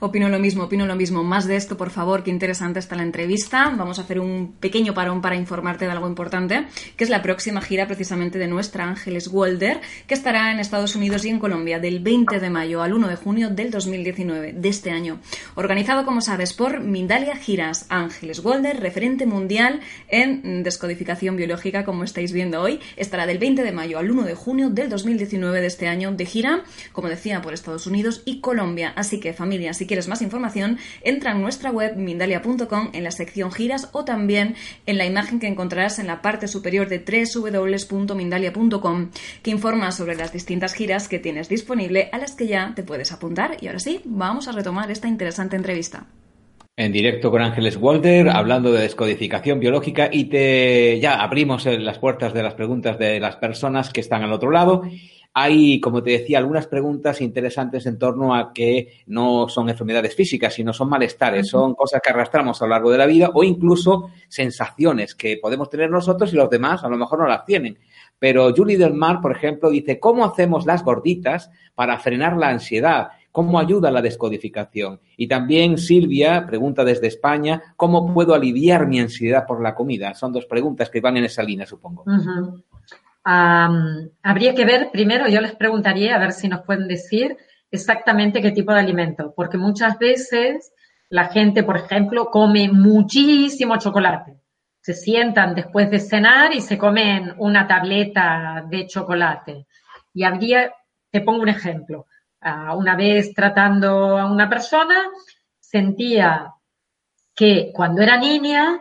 Opino lo mismo, opino lo mismo. Más de esto, por favor, qué interesante está la entrevista. Vamos a hacer un pequeño parón para informarte de algo importante, que es la próxima gira precisamente de nuestra Ángeles Walder, que estará en Estados Unidos y en Colombia del 20 de mayo al 1 de junio del 2019, de este año. Organizado, como sabes, por Mindalia Giras Ángeles Walder, referente mundial en descodificación biológica, como estáis viendo hoy. Estará del 20 de mayo al 1 de junio del 2019 de este año de gira, como decía, por Estados Unidos y Colombia. Así que, familia, si quieres más información, entra en nuestra web mindalia.com en la sección giras o también en la imagen que encontrarás en la parte superior de www.mindalia.com que informa sobre las distintas giras que tienes disponible a las que ya te puedes apuntar. Y ahora sí, vamos a retomar esta interesante entrevista. En directo con Ángeles Walter, hablando de descodificación biológica y te ya abrimos las puertas de las preguntas de las personas que están al otro lado hay, como te decía, algunas preguntas interesantes en torno a que no son enfermedades físicas, sino son malestares, son cosas que arrastramos a lo largo de la vida o incluso sensaciones que podemos tener nosotros y los demás a lo mejor no las tienen. Pero Julie Del Mar, por ejemplo, dice, ¿cómo hacemos las gorditas para frenar la ansiedad? ¿Cómo ayuda la descodificación? Y también Silvia pregunta desde España, ¿cómo puedo aliviar mi ansiedad por la comida? Son dos preguntas que van en esa línea, supongo habría que ver, primero yo les preguntaría a ver si nos pueden decir exactamente qué tipo de alimento, porque muchas veces la gente, por ejemplo, come muchísimo chocolate. Se sientan después de cenar y se comen una tableta de chocolate. Y habría, te pongo un ejemplo, una vez tratando a una persona, sentía que cuando era niña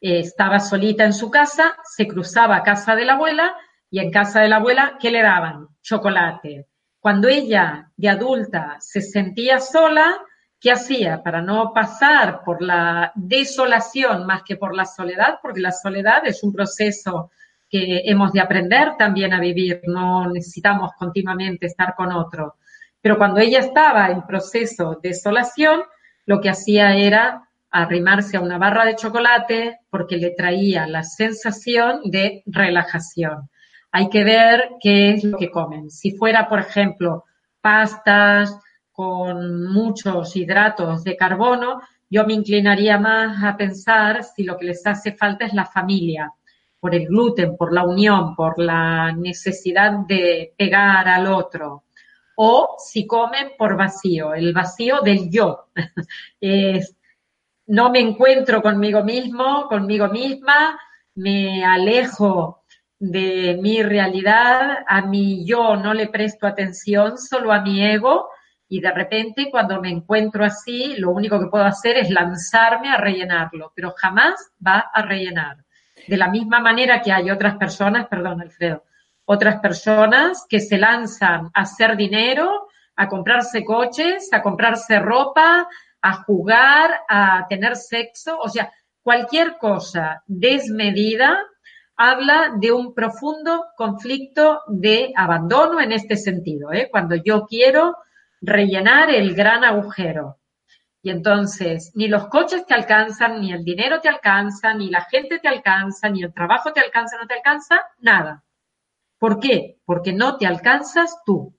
eh, estaba solita en su casa, se cruzaba a casa de la abuela y en casa de la abuela, ¿qué le daban? Chocolate. Cuando ella, de adulta, se sentía sola, ¿qué hacía? Para no pasar por la desolación más que por la soledad, porque la soledad es un proceso que hemos de aprender también a vivir, no necesitamos continuamente estar con otro. Pero cuando ella estaba en proceso de desolación, lo que hacía era arrimarse a una barra de chocolate porque le traía la sensación de relajación. Hay que ver qué es lo que comen. Si fuera, por ejemplo, pastas con muchos hidratos de carbono, yo me inclinaría más a pensar si lo que les hace falta es la familia, por el gluten, por la unión, por la necesidad de pegar al otro. O si comen por vacío, el vacío del yo. no me encuentro conmigo mismo, conmigo misma, me alejo de mi realidad, a mi yo no le presto atención, solo a mi ego, y de repente cuando me encuentro así, lo único que puedo hacer es lanzarme a rellenarlo, pero jamás va a rellenar. De la misma manera que hay otras personas, perdón Alfredo, otras personas que se lanzan a hacer dinero, a comprarse coches, a comprarse ropa, a jugar, a tener sexo, o sea, cualquier cosa desmedida habla de un profundo conflicto de abandono en este sentido, ¿eh? cuando yo quiero rellenar el gran agujero. Y entonces, ni los coches te alcanzan, ni el dinero te alcanza, ni la gente te alcanza, ni el trabajo te alcanza, no te alcanza, nada. ¿Por qué? Porque no te alcanzas tú.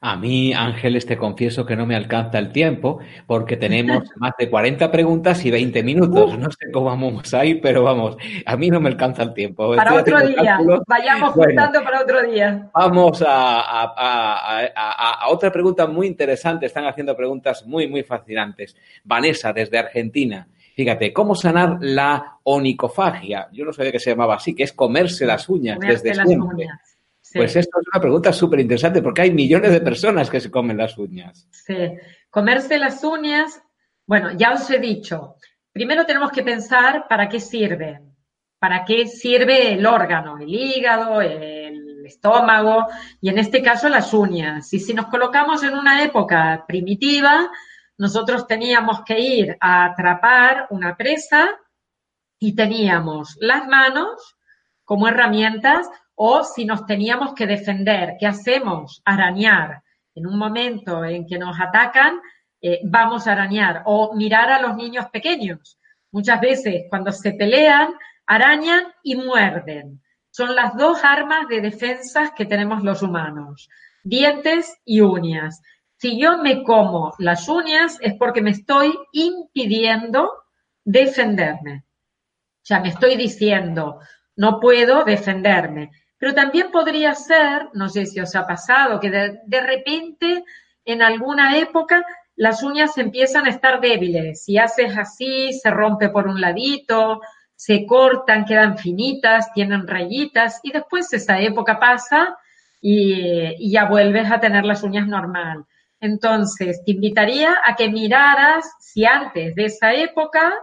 A mí, Ángeles, te confieso que no me alcanza el tiempo porque tenemos más de 40 preguntas y 20 minutos. No sé cómo vamos ahí, pero vamos, a mí no me alcanza el tiempo. Para otro día, vayamos juntando para otro día. Vamos a, otra pregunta muy interesante. Están haciendo preguntas muy, muy fascinantes. Vanessa, desde Argentina. Fíjate, ¿cómo sanar la onicofagia? Yo no sabía que se llamaba así, que es comerse las uñas desde siempre. Pues esto es una pregunta súper interesante porque hay millones de personas que se comen las uñas. Sí, comerse las uñas, bueno, ya os he dicho, primero tenemos que pensar para qué sirven, para qué sirve el órgano, el hígado, el estómago y en este caso las uñas. Y si nos colocamos en una época primitiva, nosotros teníamos que ir a atrapar una presa y teníamos las manos como herramientas o si nos teníamos que defender, ¿qué hacemos? Arañar. En un momento en que nos atacan, eh, vamos a arañar o mirar a los niños pequeños. Muchas veces cuando se pelean, arañan y muerden. Son las dos armas de defensa que tenemos los humanos, dientes y uñas. Si yo me como las uñas es porque me estoy impidiendo defenderme. O sea, me estoy diciendo, no puedo defenderme. Pero también podría ser, no sé si os ha pasado, que de, repente en alguna época las uñas empiezan a estar débiles. Si haces así, se rompe por un ladito, se cortan, quedan finitas, tienen rayitas y después esa época pasa y, ya vuelves a tener las uñas normal. Entonces, te invitaría a que miraras si antes de esa época,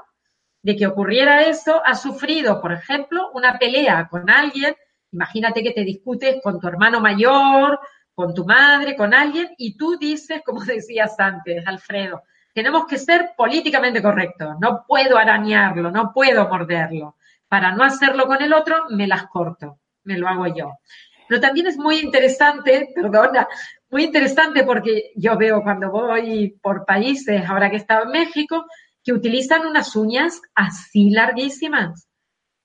de que ocurriera eso, has sufrido, por ejemplo, una pelea con alguien. Imagínate que te discutes con tu hermano mayor, con tu madre, con alguien, y tú dices, como decías antes, Alfredo, tenemos que ser políticamente correctos, no puedo arañarlo, no puedo morderlo. Para no hacerlo con el otro, me las corto, me lo hago yo. Pero también es muy interesante, perdona, muy interesante porque yo veo cuando voy por países, ahora que he estado en México, que utilizan unas uñas así larguísimas.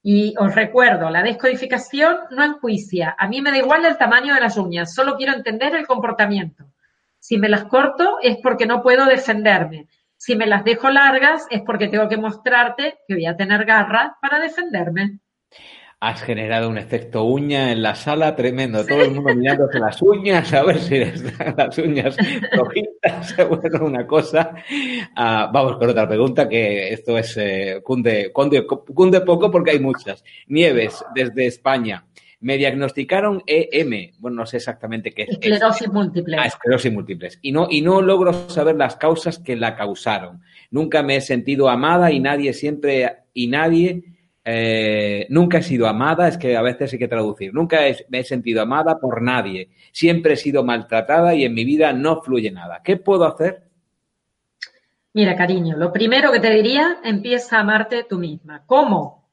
Y os recuerdo, la descodificación no enjuicia. A mí me da igual el tamaño de las uñas, solo quiero entender el comportamiento. Si me las corto es porque no puedo defenderme. Si me las dejo largas es porque tengo que mostrarte que voy a tener garras para defenderderme. Has generado un efecto uña en la sala tremendo. Todo el mundo mirándose las uñas, a ver si las uñas rojitas. Bueno, una cosa. Ah, vamos con otra pregunta, que esto es eh, cunde, cunde, poco porque hay muchas. Nieves, desde España. Me diagnosticaron EM. Bueno, no sé exactamente qué es. Esclerosis múltiple. Ah, esclerosis múltiples. Y no, y no logro saber las causas que la causaron. Nunca me he sentido amada y nadie siempre y nadie eh, nunca he sido amada, es que a veces hay que traducir, nunca me he sentido amada por nadie, siempre he sido maltratada y en mi vida no fluye nada. ¿Qué puedo hacer? Mira, cariño, lo primero que te diría, empieza a amarte tú misma. ¿Cómo?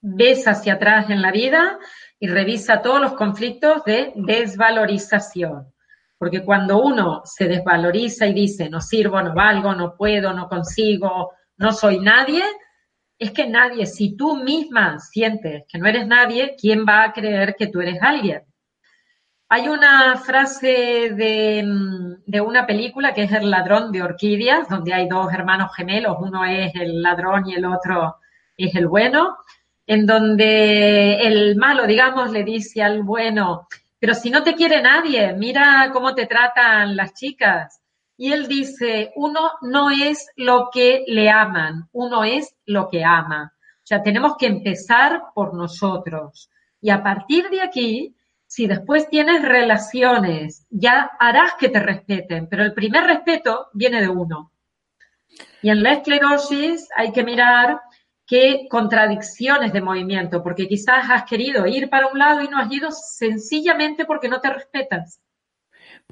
Ves hacia atrás en la vida y revisa todos los conflictos de desvalorización. Porque cuando uno se desvaloriza y dice, no sirvo, no valgo, no puedo, no consigo, no soy nadie, es que nadie, si tú misma sientes que no eres nadie, ¿quién va a creer que tú eres alguien? Hay una frase de, de, una película que es El ladrón de orquídeas, donde hay dos hermanos gemelos, uno es el ladrón y el otro es el bueno, en donde el malo, digamos, le dice al bueno, pero si no te quiere nadie, mira cómo te tratan las chicas, y él dice, uno no es lo que le aman, uno es lo que ama. O sea, tenemos que empezar por nosotros. Y a partir de aquí, si después tienes relaciones, ya harás que te respeten, pero el primer respeto viene de uno. Y en la esclerosis hay que mirar qué contradicciones de movimiento, porque quizás has querido ir para un lado y no has ido sencillamente porque no te respetas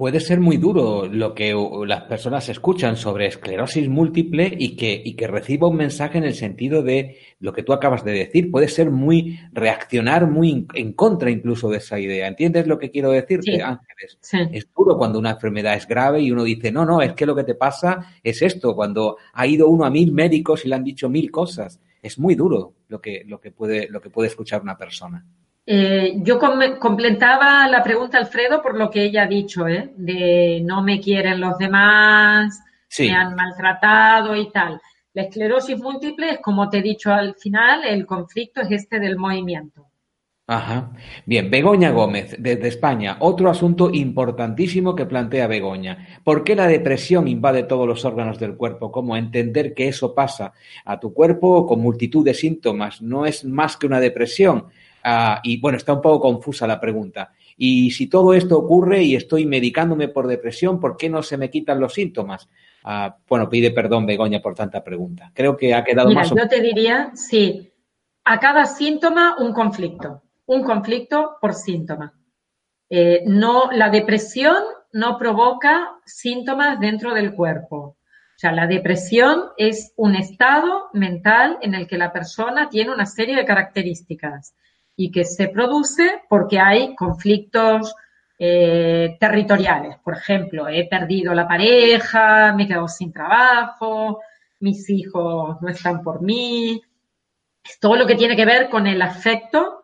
puede ser muy duro lo que las personas escuchan sobre esclerosis múltiple y que, y que reciba un mensaje en el sentido de lo que tú acabas de decir. Puede ser muy reaccionar muy en contra incluso de esa idea. ¿Entiendes lo que quiero decirte, Ángeles? Es duro cuando una enfermedad es grave y uno dice, no, no, es que lo que te pasa es esto. Cuando ha ido uno a mil médicos y le han dicho mil cosas. Es muy duro lo que, lo que, puede, lo que puede escuchar una persona. Eh, yo completaba la pregunta, Alfredo, por lo que ella ha dicho, ¿eh? de no me quieren los demás, me han maltratado y tal. La esclerosis múltiple es, como te he dicho al final, el conflicto es este del movimiento. Ajá. Bien, Begoña Gómez, desde España. Otro asunto importantísimo que plantea Begoña. ¿Por qué la depresión invade todos los órganos del cuerpo? ¿Cómo entender que eso pasa a tu cuerpo con multitud de síntomas? No es más que una depresión. Ah, y bueno, está un poco confusa la pregunta. Y si todo esto ocurre y estoy medicándome por depresión, ¿por qué no se me quitan los síntomas? Ah, bueno, pide perdón, Begoña, por tanta pregunta. Creo que ha quedado Mira, más. Yo te diría, sí, a cada síntoma un conflicto, un conflicto por síntoma. Eh, no, la depresión no provoca síntomas dentro del cuerpo. O sea, la depresión es un estado mental en el que la persona tiene una serie de características y que se produce porque hay conflictos eh, territoriales. Por ejemplo, he perdido la pareja, me he quedado sin trabajo, mis hijos no están por mí. Todo lo que tiene que ver con el afecto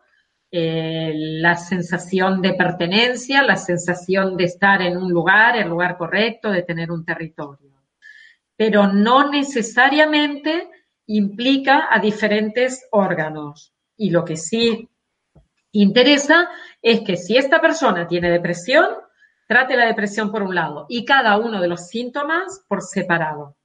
eh, la sensación de pertenencia, la sensación de estar en un lugar, el lugar correcto, de tener un territorio. Pero no necesariamente implica a diferentes órganos. Y lo que sí interesa es que si esta persona tiene depresión, trate la depresión por un lado y cada uno de los síntomas por separado.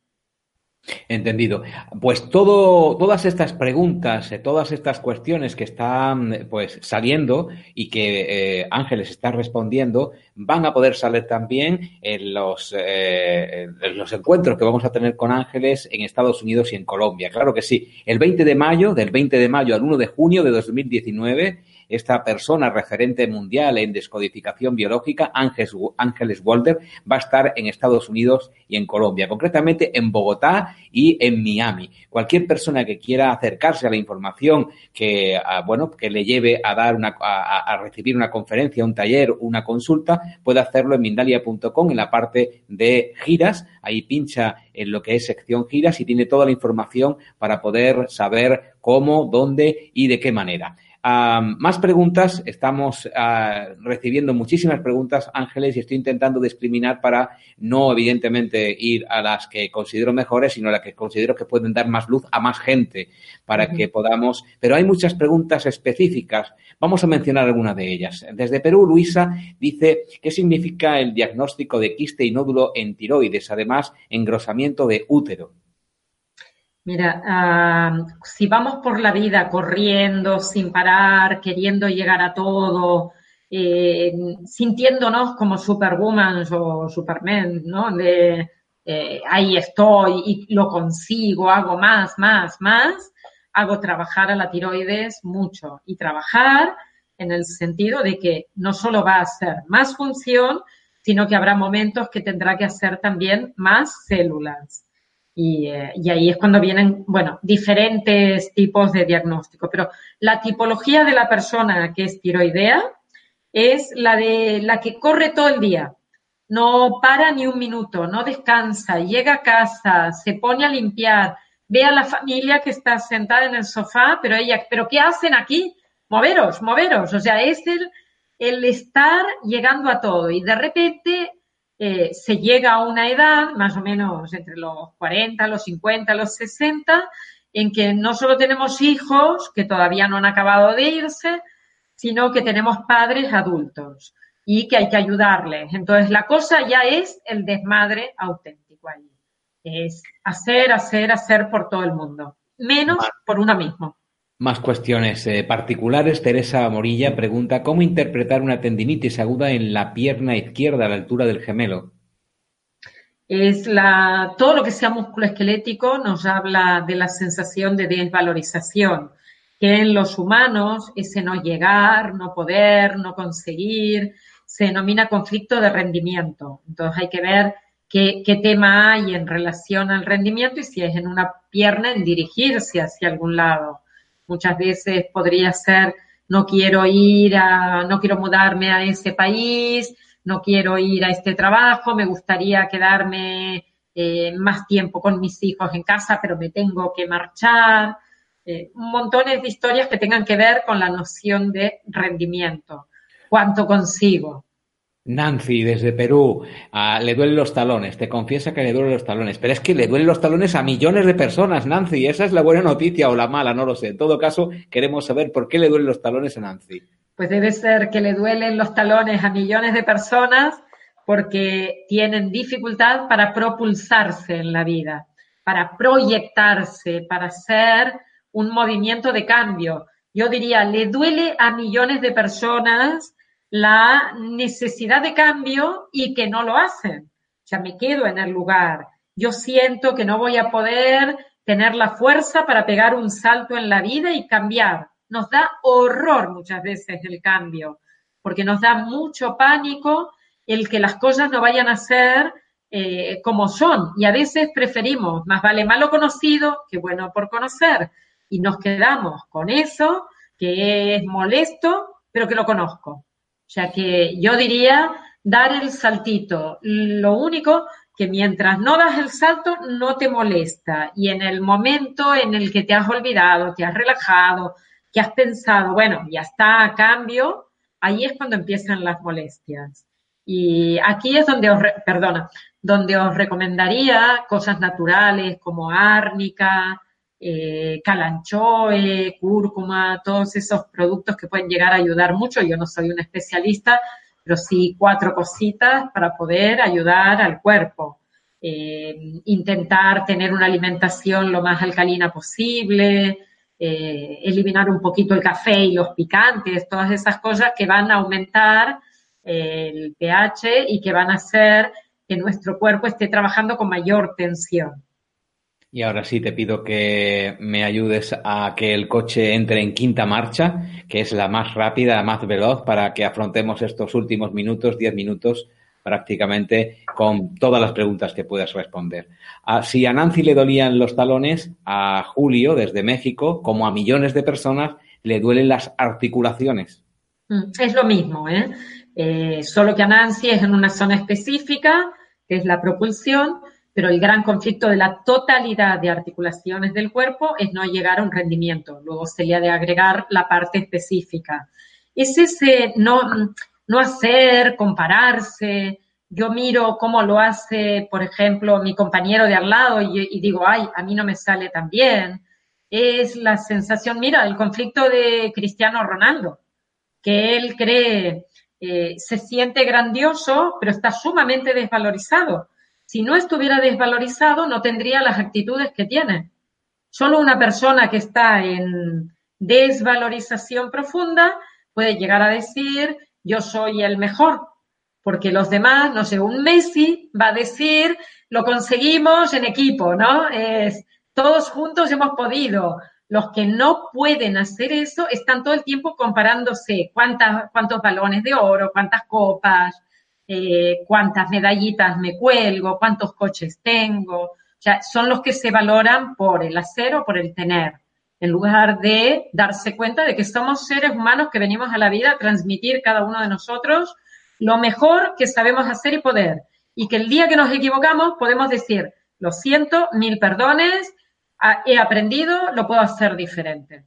Entendido. Pues todo, todas estas preguntas, eh, todas estas cuestiones que están pues saliendo y que eh, Ángeles está respondiendo, van a poder salir también en los, eh, en los encuentros que vamos a tener con Ángeles en Estados Unidos y en Colombia. Claro que sí. El 20 de mayo, del 20 de mayo al 1 de junio de 2019, esta persona referente mundial en descodificación biológica, Ángeles Walter, va a estar en Estados Unidos y en Colombia, concretamente en Bogotá y en Miami. Cualquier persona que quiera acercarse a la información que, ah, bueno, que le lleve a dar una, a, recibir una conferencia, un taller, una consulta, puede hacerlo en mindalia.com en la parte de giras. Ahí pincha en lo que es sección giras y tiene toda la información para poder saber cómo, dónde y de qué manera más preguntas, estamos ah, recibiendo muchísimas preguntas, Ángeles, y estoy intentando discriminar para no, evidentemente, ir a las que considero mejores, sino a las que considero que pueden dar más luz a más gente para que podamos. Pero hay muchas preguntas específicas. Vamos a mencionar algunas de ellas. Desde Perú, Luisa dice: ¿qué significa el diagnóstico de quiste y nódulo en tiroides? Además, engrosamiento de útero. Mira, si vamos por la vida corriendo, sin parar, queriendo llegar a todo, eh, sintiéndonos como Superwoman o Superman, ¿no? De eh, ahí estoy y lo consigo, hago más, más, más, hago trabajar a la tiroides mucho y trabajar en el sentido de que no solo va a hacer más función, sino que habrá momentos que tendrá que hacer también más células. Eh, y, ahí es cuando vienen, bueno, diferentes tipos de diagnóstico. Pero la tipología de la persona que es tiroidea es la de la que corre todo el día. No para ni un minuto, no descansa, llega a casa, se pone a limpiar, ve a la familia que está sentada en el sofá, pero ella, ¿pero qué hacen aquí? Moveros, moveros. O sea, es el, el estar llegando a todo. Y de repente eh, se llega a una edad, más o menos entre los 40, los 50, los 60, en que no solo tenemos hijos que todavía no han acabado de irse, sino que tenemos padres adultos y que hay que ayudarles. Entonces, la cosa ya es el desmadre auténtico allí. Es hacer, hacer, hacer por todo el mundo, menos por uno mismo. Más cuestiones eh, particulares. Teresa Morilla pregunta, ¿cómo interpretar una tendinitis aguda en la pierna izquierda a la altura del gemelo? Es la, todo lo que sea músculo esquelético nos habla de la sensación de desvalorización, que en los humanos ese no llegar, no poder, no conseguir, se denomina conflicto de rendimiento. Entonces hay que ver qué, qué tema hay en relación al rendimiento y si es en una pierna, en dirigirse hacia algún lado. Muchas veces podría ser, no quiero ir a, no quiero mudarme a ese país, no quiero ir a este trabajo, me gustaría quedarme eh, más tiempo con mis hijos en casa, pero me tengo que marchar. Eh, montones de historias que tengan que ver con la noción de rendimiento. ¿Cuánto consigo? Nancy, desde Perú, ah, le duelen los talones, te confiesa que le duelen los talones, pero es que le duelen los talones a millones de personas, Nancy, esa es la buena noticia o la mala, no lo sé. En todo caso, queremos saber por qué le duelen los talones a Nancy. Pues debe ser que le duelen los talones a millones de personas porque tienen dificultad para propulsarse en la vida, para proyectarse, para hacer un movimiento de cambio. Yo diría, le duele a millones de personas la necesidad de cambio y que no lo hacen. O sea, me quedo en el lugar. Yo siento que no voy a poder tener la fuerza para pegar un salto en la vida y cambiar. Nos da horror muchas veces el cambio, porque nos da mucho pánico el que las cosas no vayan a ser eh, como son. Y a veces preferimos, más vale malo conocido que bueno por conocer. Y nos quedamos con eso, que es molesto, pero que lo conozco. Sea que yo diría dar el saltito. Lo único que mientras no das el salto no te molesta y en el momento en el que te has olvidado, te has relajado, que has pensado, bueno, ya está a cambio, ahí es cuando empiezan las molestias. Y aquí es donde os, perdona, donde os recomendaría cosas naturales como árnica, eh, calanchoe, cúrcuma, todos esos productos que pueden llegar a ayudar mucho. Yo no soy una especialista, pero sí cuatro cositas para poder ayudar al cuerpo. Eh, intentar tener una alimentación lo más alcalina posible, eh, eliminar un poquito el café y los picantes, todas esas cosas que van a aumentar el pH y que van a hacer que nuestro cuerpo esté trabajando con mayor tensión. Y ahora sí te pido que me ayudes a que el coche entre en quinta marcha, que es la más rápida, la más veloz, para que afrontemos estos últimos minutos, diez minutos prácticamente, con todas las preguntas que puedas responder. Ah, si a Nancy le dolían los talones, a Julio, desde México, como a millones de personas, le duelen las articulaciones. Mm, es lo mismo, ¿eh? Eh, solo que a Nancy es en una zona específica, que es la propulsión, pero el gran conflicto de la totalidad de articulaciones del cuerpo es no llegar a un rendimiento. Luego se le ha de agregar la parte específica. Es ese no, no hacer, compararse. Yo miro cómo lo hace, por ejemplo, mi compañero de al lado y, y digo, ay, a mí no me sale tan bien. Es la sensación, mira, el conflicto de Cristiano Ronaldo, que él cree, eh, se siente grandioso, pero está sumamente desvalorizado si no estuviera desvalorizado, no tendría las actitudes que tiene. Solo una persona que está en desvalorización profunda puede llegar a decir, yo soy el mejor, porque los demás, no sé, un Messi va a decir, lo conseguimos en equipo, ¿no? Es, todos juntos hemos podido. Los que no pueden hacer eso están todo el tiempo comparándose cuántas, cuántos balones de oro, cuántas copas, eh, cuántas medallitas me cuelgo, cuántos coches tengo. O sea, son los que se valoran por el hacer o por el tener, en lugar de darse cuenta de que somos seres humanos que venimos a la vida a transmitir cada uno de nosotros lo mejor que sabemos hacer y poder. Y que el día que nos equivocamos podemos decir, lo siento, mil perdones, he aprendido, lo puedo hacer diferente.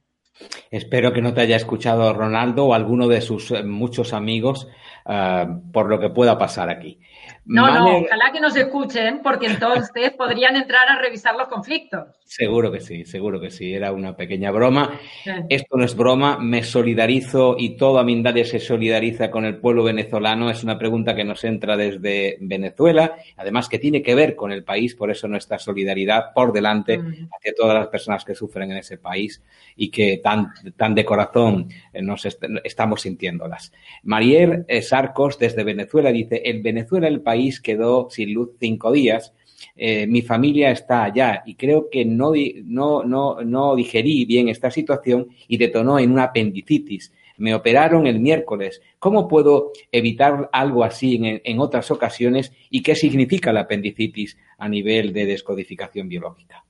Espero que no te haya escuchado Ronaldo o alguno de sus eh, muchos amigos uh, por lo que pueda pasar aquí. No, no, ojalá que nos escuchen, porque entonces podrían entrar a revisar los conflictos. Seguro que sí, seguro que sí. Era una pequeña broma. Esto no es broma, me solidarizo y toda Mindalia se solidariza con el pueblo venezolano. Es una pregunta que nos entra desde Venezuela, además que tiene que ver con el país, por eso nuestra solidaridad por delante mm. hacia todas las personas que sufren en ese país y que tan, tan de corazón eh, nos estamos sintiéndolas. Marier Sarcos desde Venezuela dice, en Venezuela el país quedó sin luz cinco días. Eh, mi familia está allá y creo que no, no, no, no digerí bien esta situación y detonó en una apendicitis. Me operaron el miércoles. ¿Cómo puedo evitar algo así en, en otras ocasiones y qué significa la apendicitis a nivel de descodificación biológica?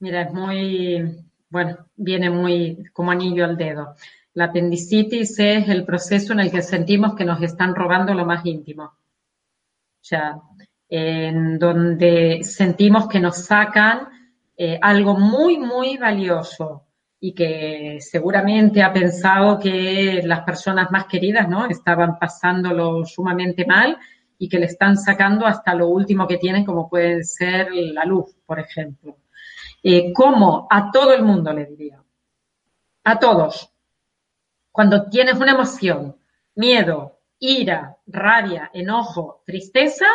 Mira, es muy, bueno, viene muy como anillo al dedo. La apendicitis es el proceso en el que sentimos que nos están robando lo más íntimo. O sea, en donde sentimos que nos sacan eh, algo muy, muy valioso y que seguramente ha pensado que las personas más queridas, ¿no? Estaban pasándolo sumamente mal y que le están sacando hasta lo último que tienen, como puede ser la luz, por ejemplo. Eh, ¿Cómo? A todo el mundo le diría. A todos. Cuando tienes una emoción, miedo, ira, rabia, enojo, tristeza,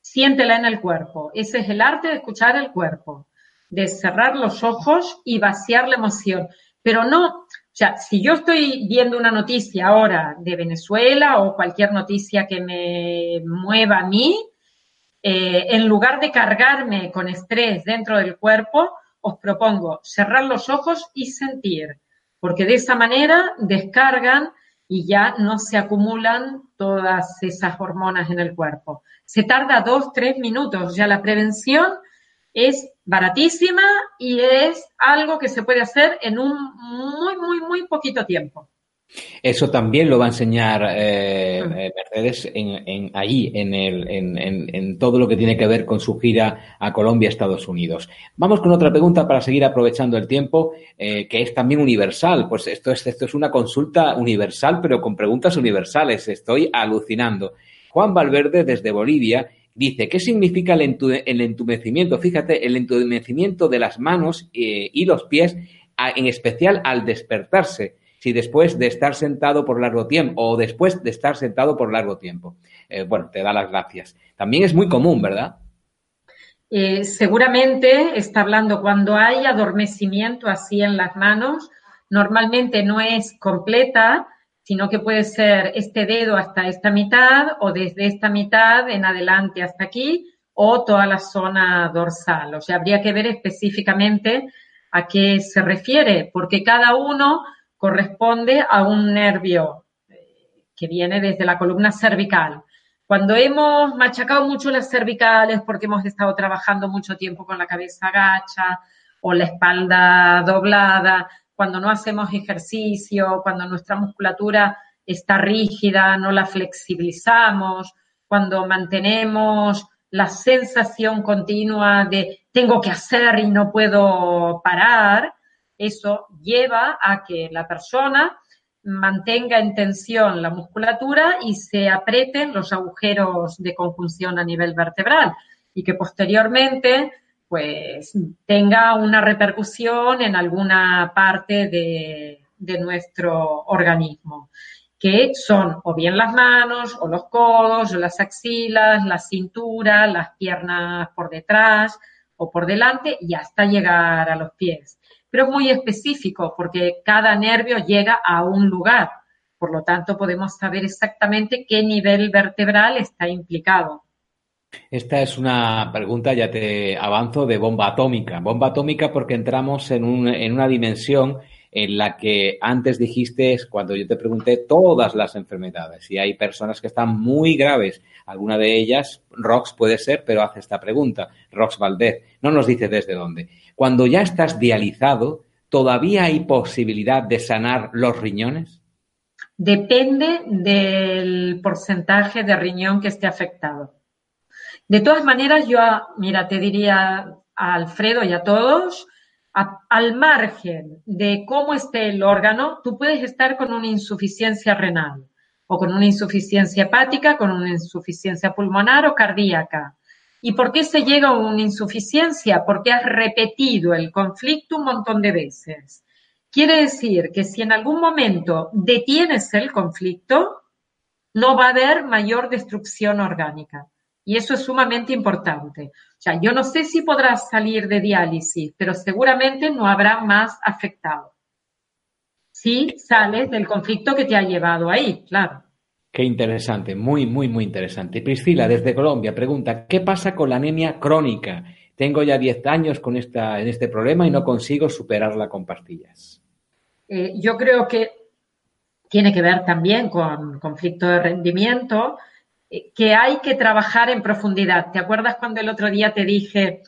siéntela en el cuerpo. Ese es el arte de escuchar el cuerpo, de cerrar los ojos y vaciar la emoción. Pero no, o sea, si yo estoy viendo una noticia ahora de Venezuela o cualquier noticia que me mueva a mí, eh, en lugar de cargarme con estrés dentro del cuerpo, os propongo cerrar los ojos y sentir porque de esa manera descargan y ya no se acumulan todas esas hormonas en el cuerpo. Se tarda dos, tres minutos, ya la prevención es baratísima y es algo que se puede hacer en un muy, muy, muy poquito tiempo. Eso también lo va a enseñar eh, eh, Mercedes en, allí, en, el, en, todo lo que tiene que ver con su gira a Colombia, Estados Unidos. Vamos con otra pregunta para seguir aprovechando el tiempo, eh, que es también universal. Pues esto es, esto es una consulta universal, pero con preguntas universales. Estoy alucinando. Juan Valverde, desde Bolivia, dice, ¿qué significa el, entumecimiento? Fíjate, el entumecimiento de las manos y los pies, en especial al despertarse si después de estar sentado por largo tiempo o después de estar sentado por largo tiempo. Eh, bueno, te da las gracias. También es muy común, ¿verdad? Eh, seguramente está hablando cuando hay adormecimiento así en las manos, normalmente no es completa, sino que puede ser este dedo hasta esta mitad o desde esta mitad en adelante hasta aquí o toda la zona dorsal. O sea, habría que ver específicamente a qué se refiere, porque cada uno corresponde a un nervio eh, que viene desde la columna cervical. Cuando hemos machacado mucho las cervicales porque hemos estado trabajando mucho tiempo con la cabeza agacha o la espalda doblada, cuando no hacemos ejercicio, cuando nuestra musculatura está rígida, no la flexibilizamos, cuando mantenemos la sensación continua de tengo que hacer y no puedo parar, eso lleva a que la persona mantenga en tensión la musculatura y se aprieten los agujeros de conjunción a nivel vertebral y que posteriormente pues tenga una repercusión en alguna parte de, de nuestro organismo, que son o bien las manos, o los codos, o las axilas, la cintura, las piernas por detrás o por delante y hasta llegar a los pies pero es muy específico porque cada nervio llega a un lugar. Por lo tanto, podemos saber exactamente qué nivel vertebral está implicado. Esta es una pregunta, ya te avanzo, de bomba atómica. Bomba atómica porque entramos en, una dimensión en la que antes dijiste, cuando yo te pregunté, todas las enfermedades. Y hay personas que están muy graves. Alguna de ellas, Rox puede ser, pero hace esta pregunta. Rox Valdez. No nos dice desde dónde. Cuando ya estás dializado, ¿todavía hay posibilidad de sanar los riñones? Depende del porcentaje de riñón que esté afectado. De todas maneras, yo, mira, te diría a Alfredo y a todos, al margen de cómo esté el órgano, tú puedes estar con una insuficiencia renal o con una insuficiencia hepática, con una insuficiencia pulmonar o cardíaca. ¿Y por qué se llega a una insuficiencia? Porque has repetido el conflicto un montón de veces. Quiere decir que si en algún momento detienes el conflicto, no va a haber mayor destrucción orgánica. Y eso es sumamente importante. O sea, yo no sé si podrás salir de diálisis, pero seguramente no habrá más afectado. Si sales del conflicto que te ha llevado ahí, claro. Qué interesante, muy, muy, muy interesante. Priscila, desde Colombia, pregunta, ¿qué pasa con la anemia crónica? Tengo ya 10 años con esta, en este problema y no consigo superarla con pastillas. Eh, yo creo que tiene que ver también con conflicto de rendimiento, que hay que trabajar en profundidad. ¿Te acuerdas cuando el otro día te dije,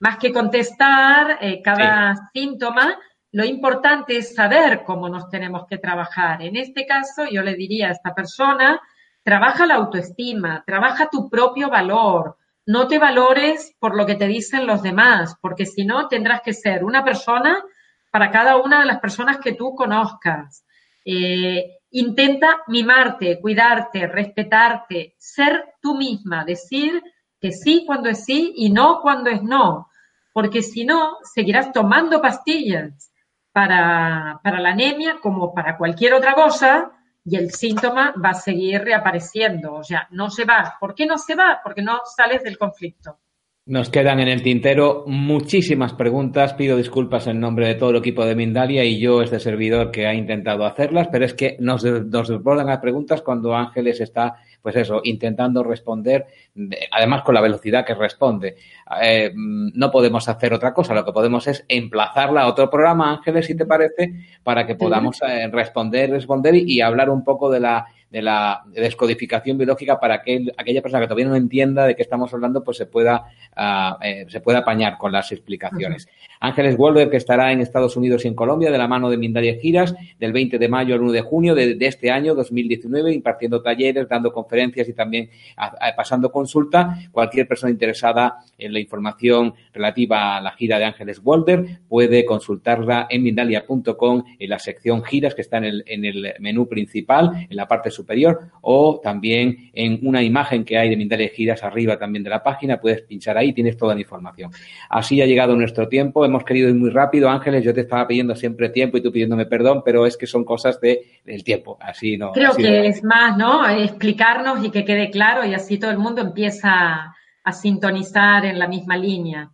más que contestar eh, cada síntoma, lo importante es saber cómo nos tenemos que trabajar. En este caso, yo le diría a esta persona, trabaja la autoestima, trabaja tu propio valor, no te valores por lo que te dicen los demás, porque si no tendrás que ser una persona para cada una de las personas que tú conozcas. Eh, intenta mimarte, cuidarte, respetarte, ser tú misma, decir que sí cuando es sí y no cuando es no, porque si no, seguirás tomando pastillas para, la anemia como para cualquier otra cosa y el síntoma va a seguir reapareciendo. O sea, no se va. ¿Por qué no se va? Porque no sales del conflicto. Nos quedan en el tintero muchísimas preguntas. Pido disculpas en nombre de todo el equipo de Mindalia y yo, este servidor, que ha intentado hacerlas, pero es que nos, nos desbordan las preguntas cuando Ángeles está pues eso, intentando responder, además con la velocidad que responde. Eh, no podemos hacer otra cosa, lo que podemos es emplazarla a otro programa, Ángeles, si te parece, para que podamos eh, responder, responder y, hablar un poco de la de la descodificación biológica para que aquella persona que todavía no entienda de qué estamos hablando, pues se pueda, uh, eh, se pueda apañar con las explicaciones. Ángeles Wolver, que estará en Estados Unidos y en Colombia, de la mano de Mindalia Giras, del 20 de mayo al 1 de junio de, de este año 2019, impartiendo talleres, dando conferencias y también a, a, pasando consulta. Cualquier persona interesada en la información relativa a la gira de Ángeles Wolver puede consultarla en Mindalia.com en la sección giras que está en el, en el menú principal, en la parte superior, o también en una imagen que hay de Mindalia Giras arriba también de la página. Puedes pinchar ahí, tienes toda la información. Así ha llegado nuestro tiempo. Hemos querido ir muy rápido. Ángeles, yo te estaba pidiendo siempre tiempo y tú pidiéndome perdón, pero es que son cosas de, del tiempo. Así no. Creo así que no. es más, ¿no? Explicarnos y que quede claro y así todo el mundo empieza a sintonizar en la misma línea.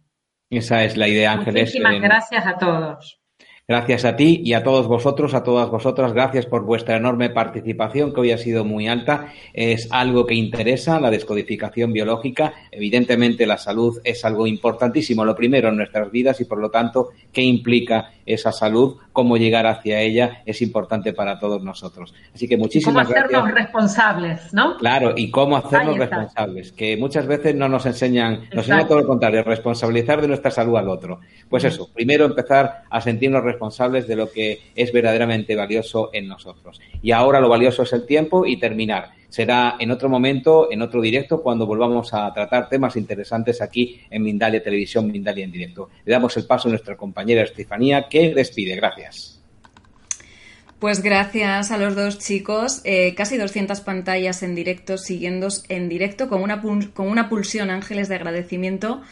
Esa es la idea, Ángeles. Muchísimas gracias a todos. Gracias a ti y a todos vosotros, a todas vosotras, gracias por vuestra enorme participación, que hoy ha sido muy alta. Es algo que interesa, la descodificación biológica. Evidentemente, la salud es algo importantísimo, lo primero en nuestras vidas y, por lo tanto, qué implica esa salud, cómo llegar hacia ella, es importante para todos nosotros. Así que muchísimas ¿Cómo hacernos gracias. responsables, no? Claro, y cómo hacernos responsables, que muchas veces no nos enseñan, nos enseñan todo lo contrario, responsabilizar de nuestra salud al otro. Pues eso, primero empezar a sentirnos responsables de lo que es verdaderamente valioso en nosotros. Y ahora lo valioso es el tiempo y terminar. Será en otro momento, en otro directo, cuando volvamos a tratar temas interesantes aquí en Mindalia Televisión, Mindalia en directo. Le damos el paso a nuestra compañera Estefanía, que despide. Gracias. Pues gracias a los dos chicos. Eh, casi 200 pantallas en directo, siguiéndos en directo, con una, con una pulsión, ángeles de agradecimiento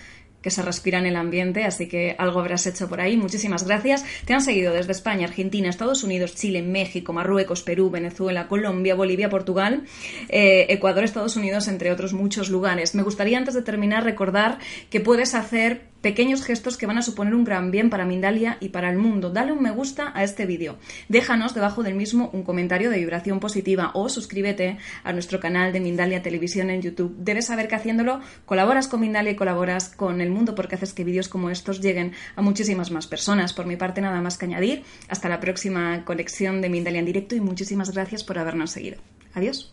que se respira en el ambiente, así que algo habrás hecho por ahí. Muchísimas gracias. Te han seguido desde España, Argentina, Estados Unidos, Chile, México, Marruecos, Perú, Venezuela, Colombia, Bolivia, Portugal, eh, Ecuador, Estados Unidos, entre otros muchos lugares. Me gustaría antes de terminar recordar que puedes hacer pequeños gestos que van a suponer un gran bien para Mindalia y para el mundo. Dale un me gusta a este vídeo. Déjanos debajo del mismo un comentario de vibración positiva o suscríbete a nuestro canal de Mindalia Televisión en YouTube. Debes saber que haciéndolo colaboras con Mindalia y colaboras con el mundo porque haces que vídeos como estos lleguen a muchísimas más personas. Por mi parte nada más que añadir. Hasta la próxima conexión de Mindalia en directo y muchísimas gracias por habernos seguido. Adiós.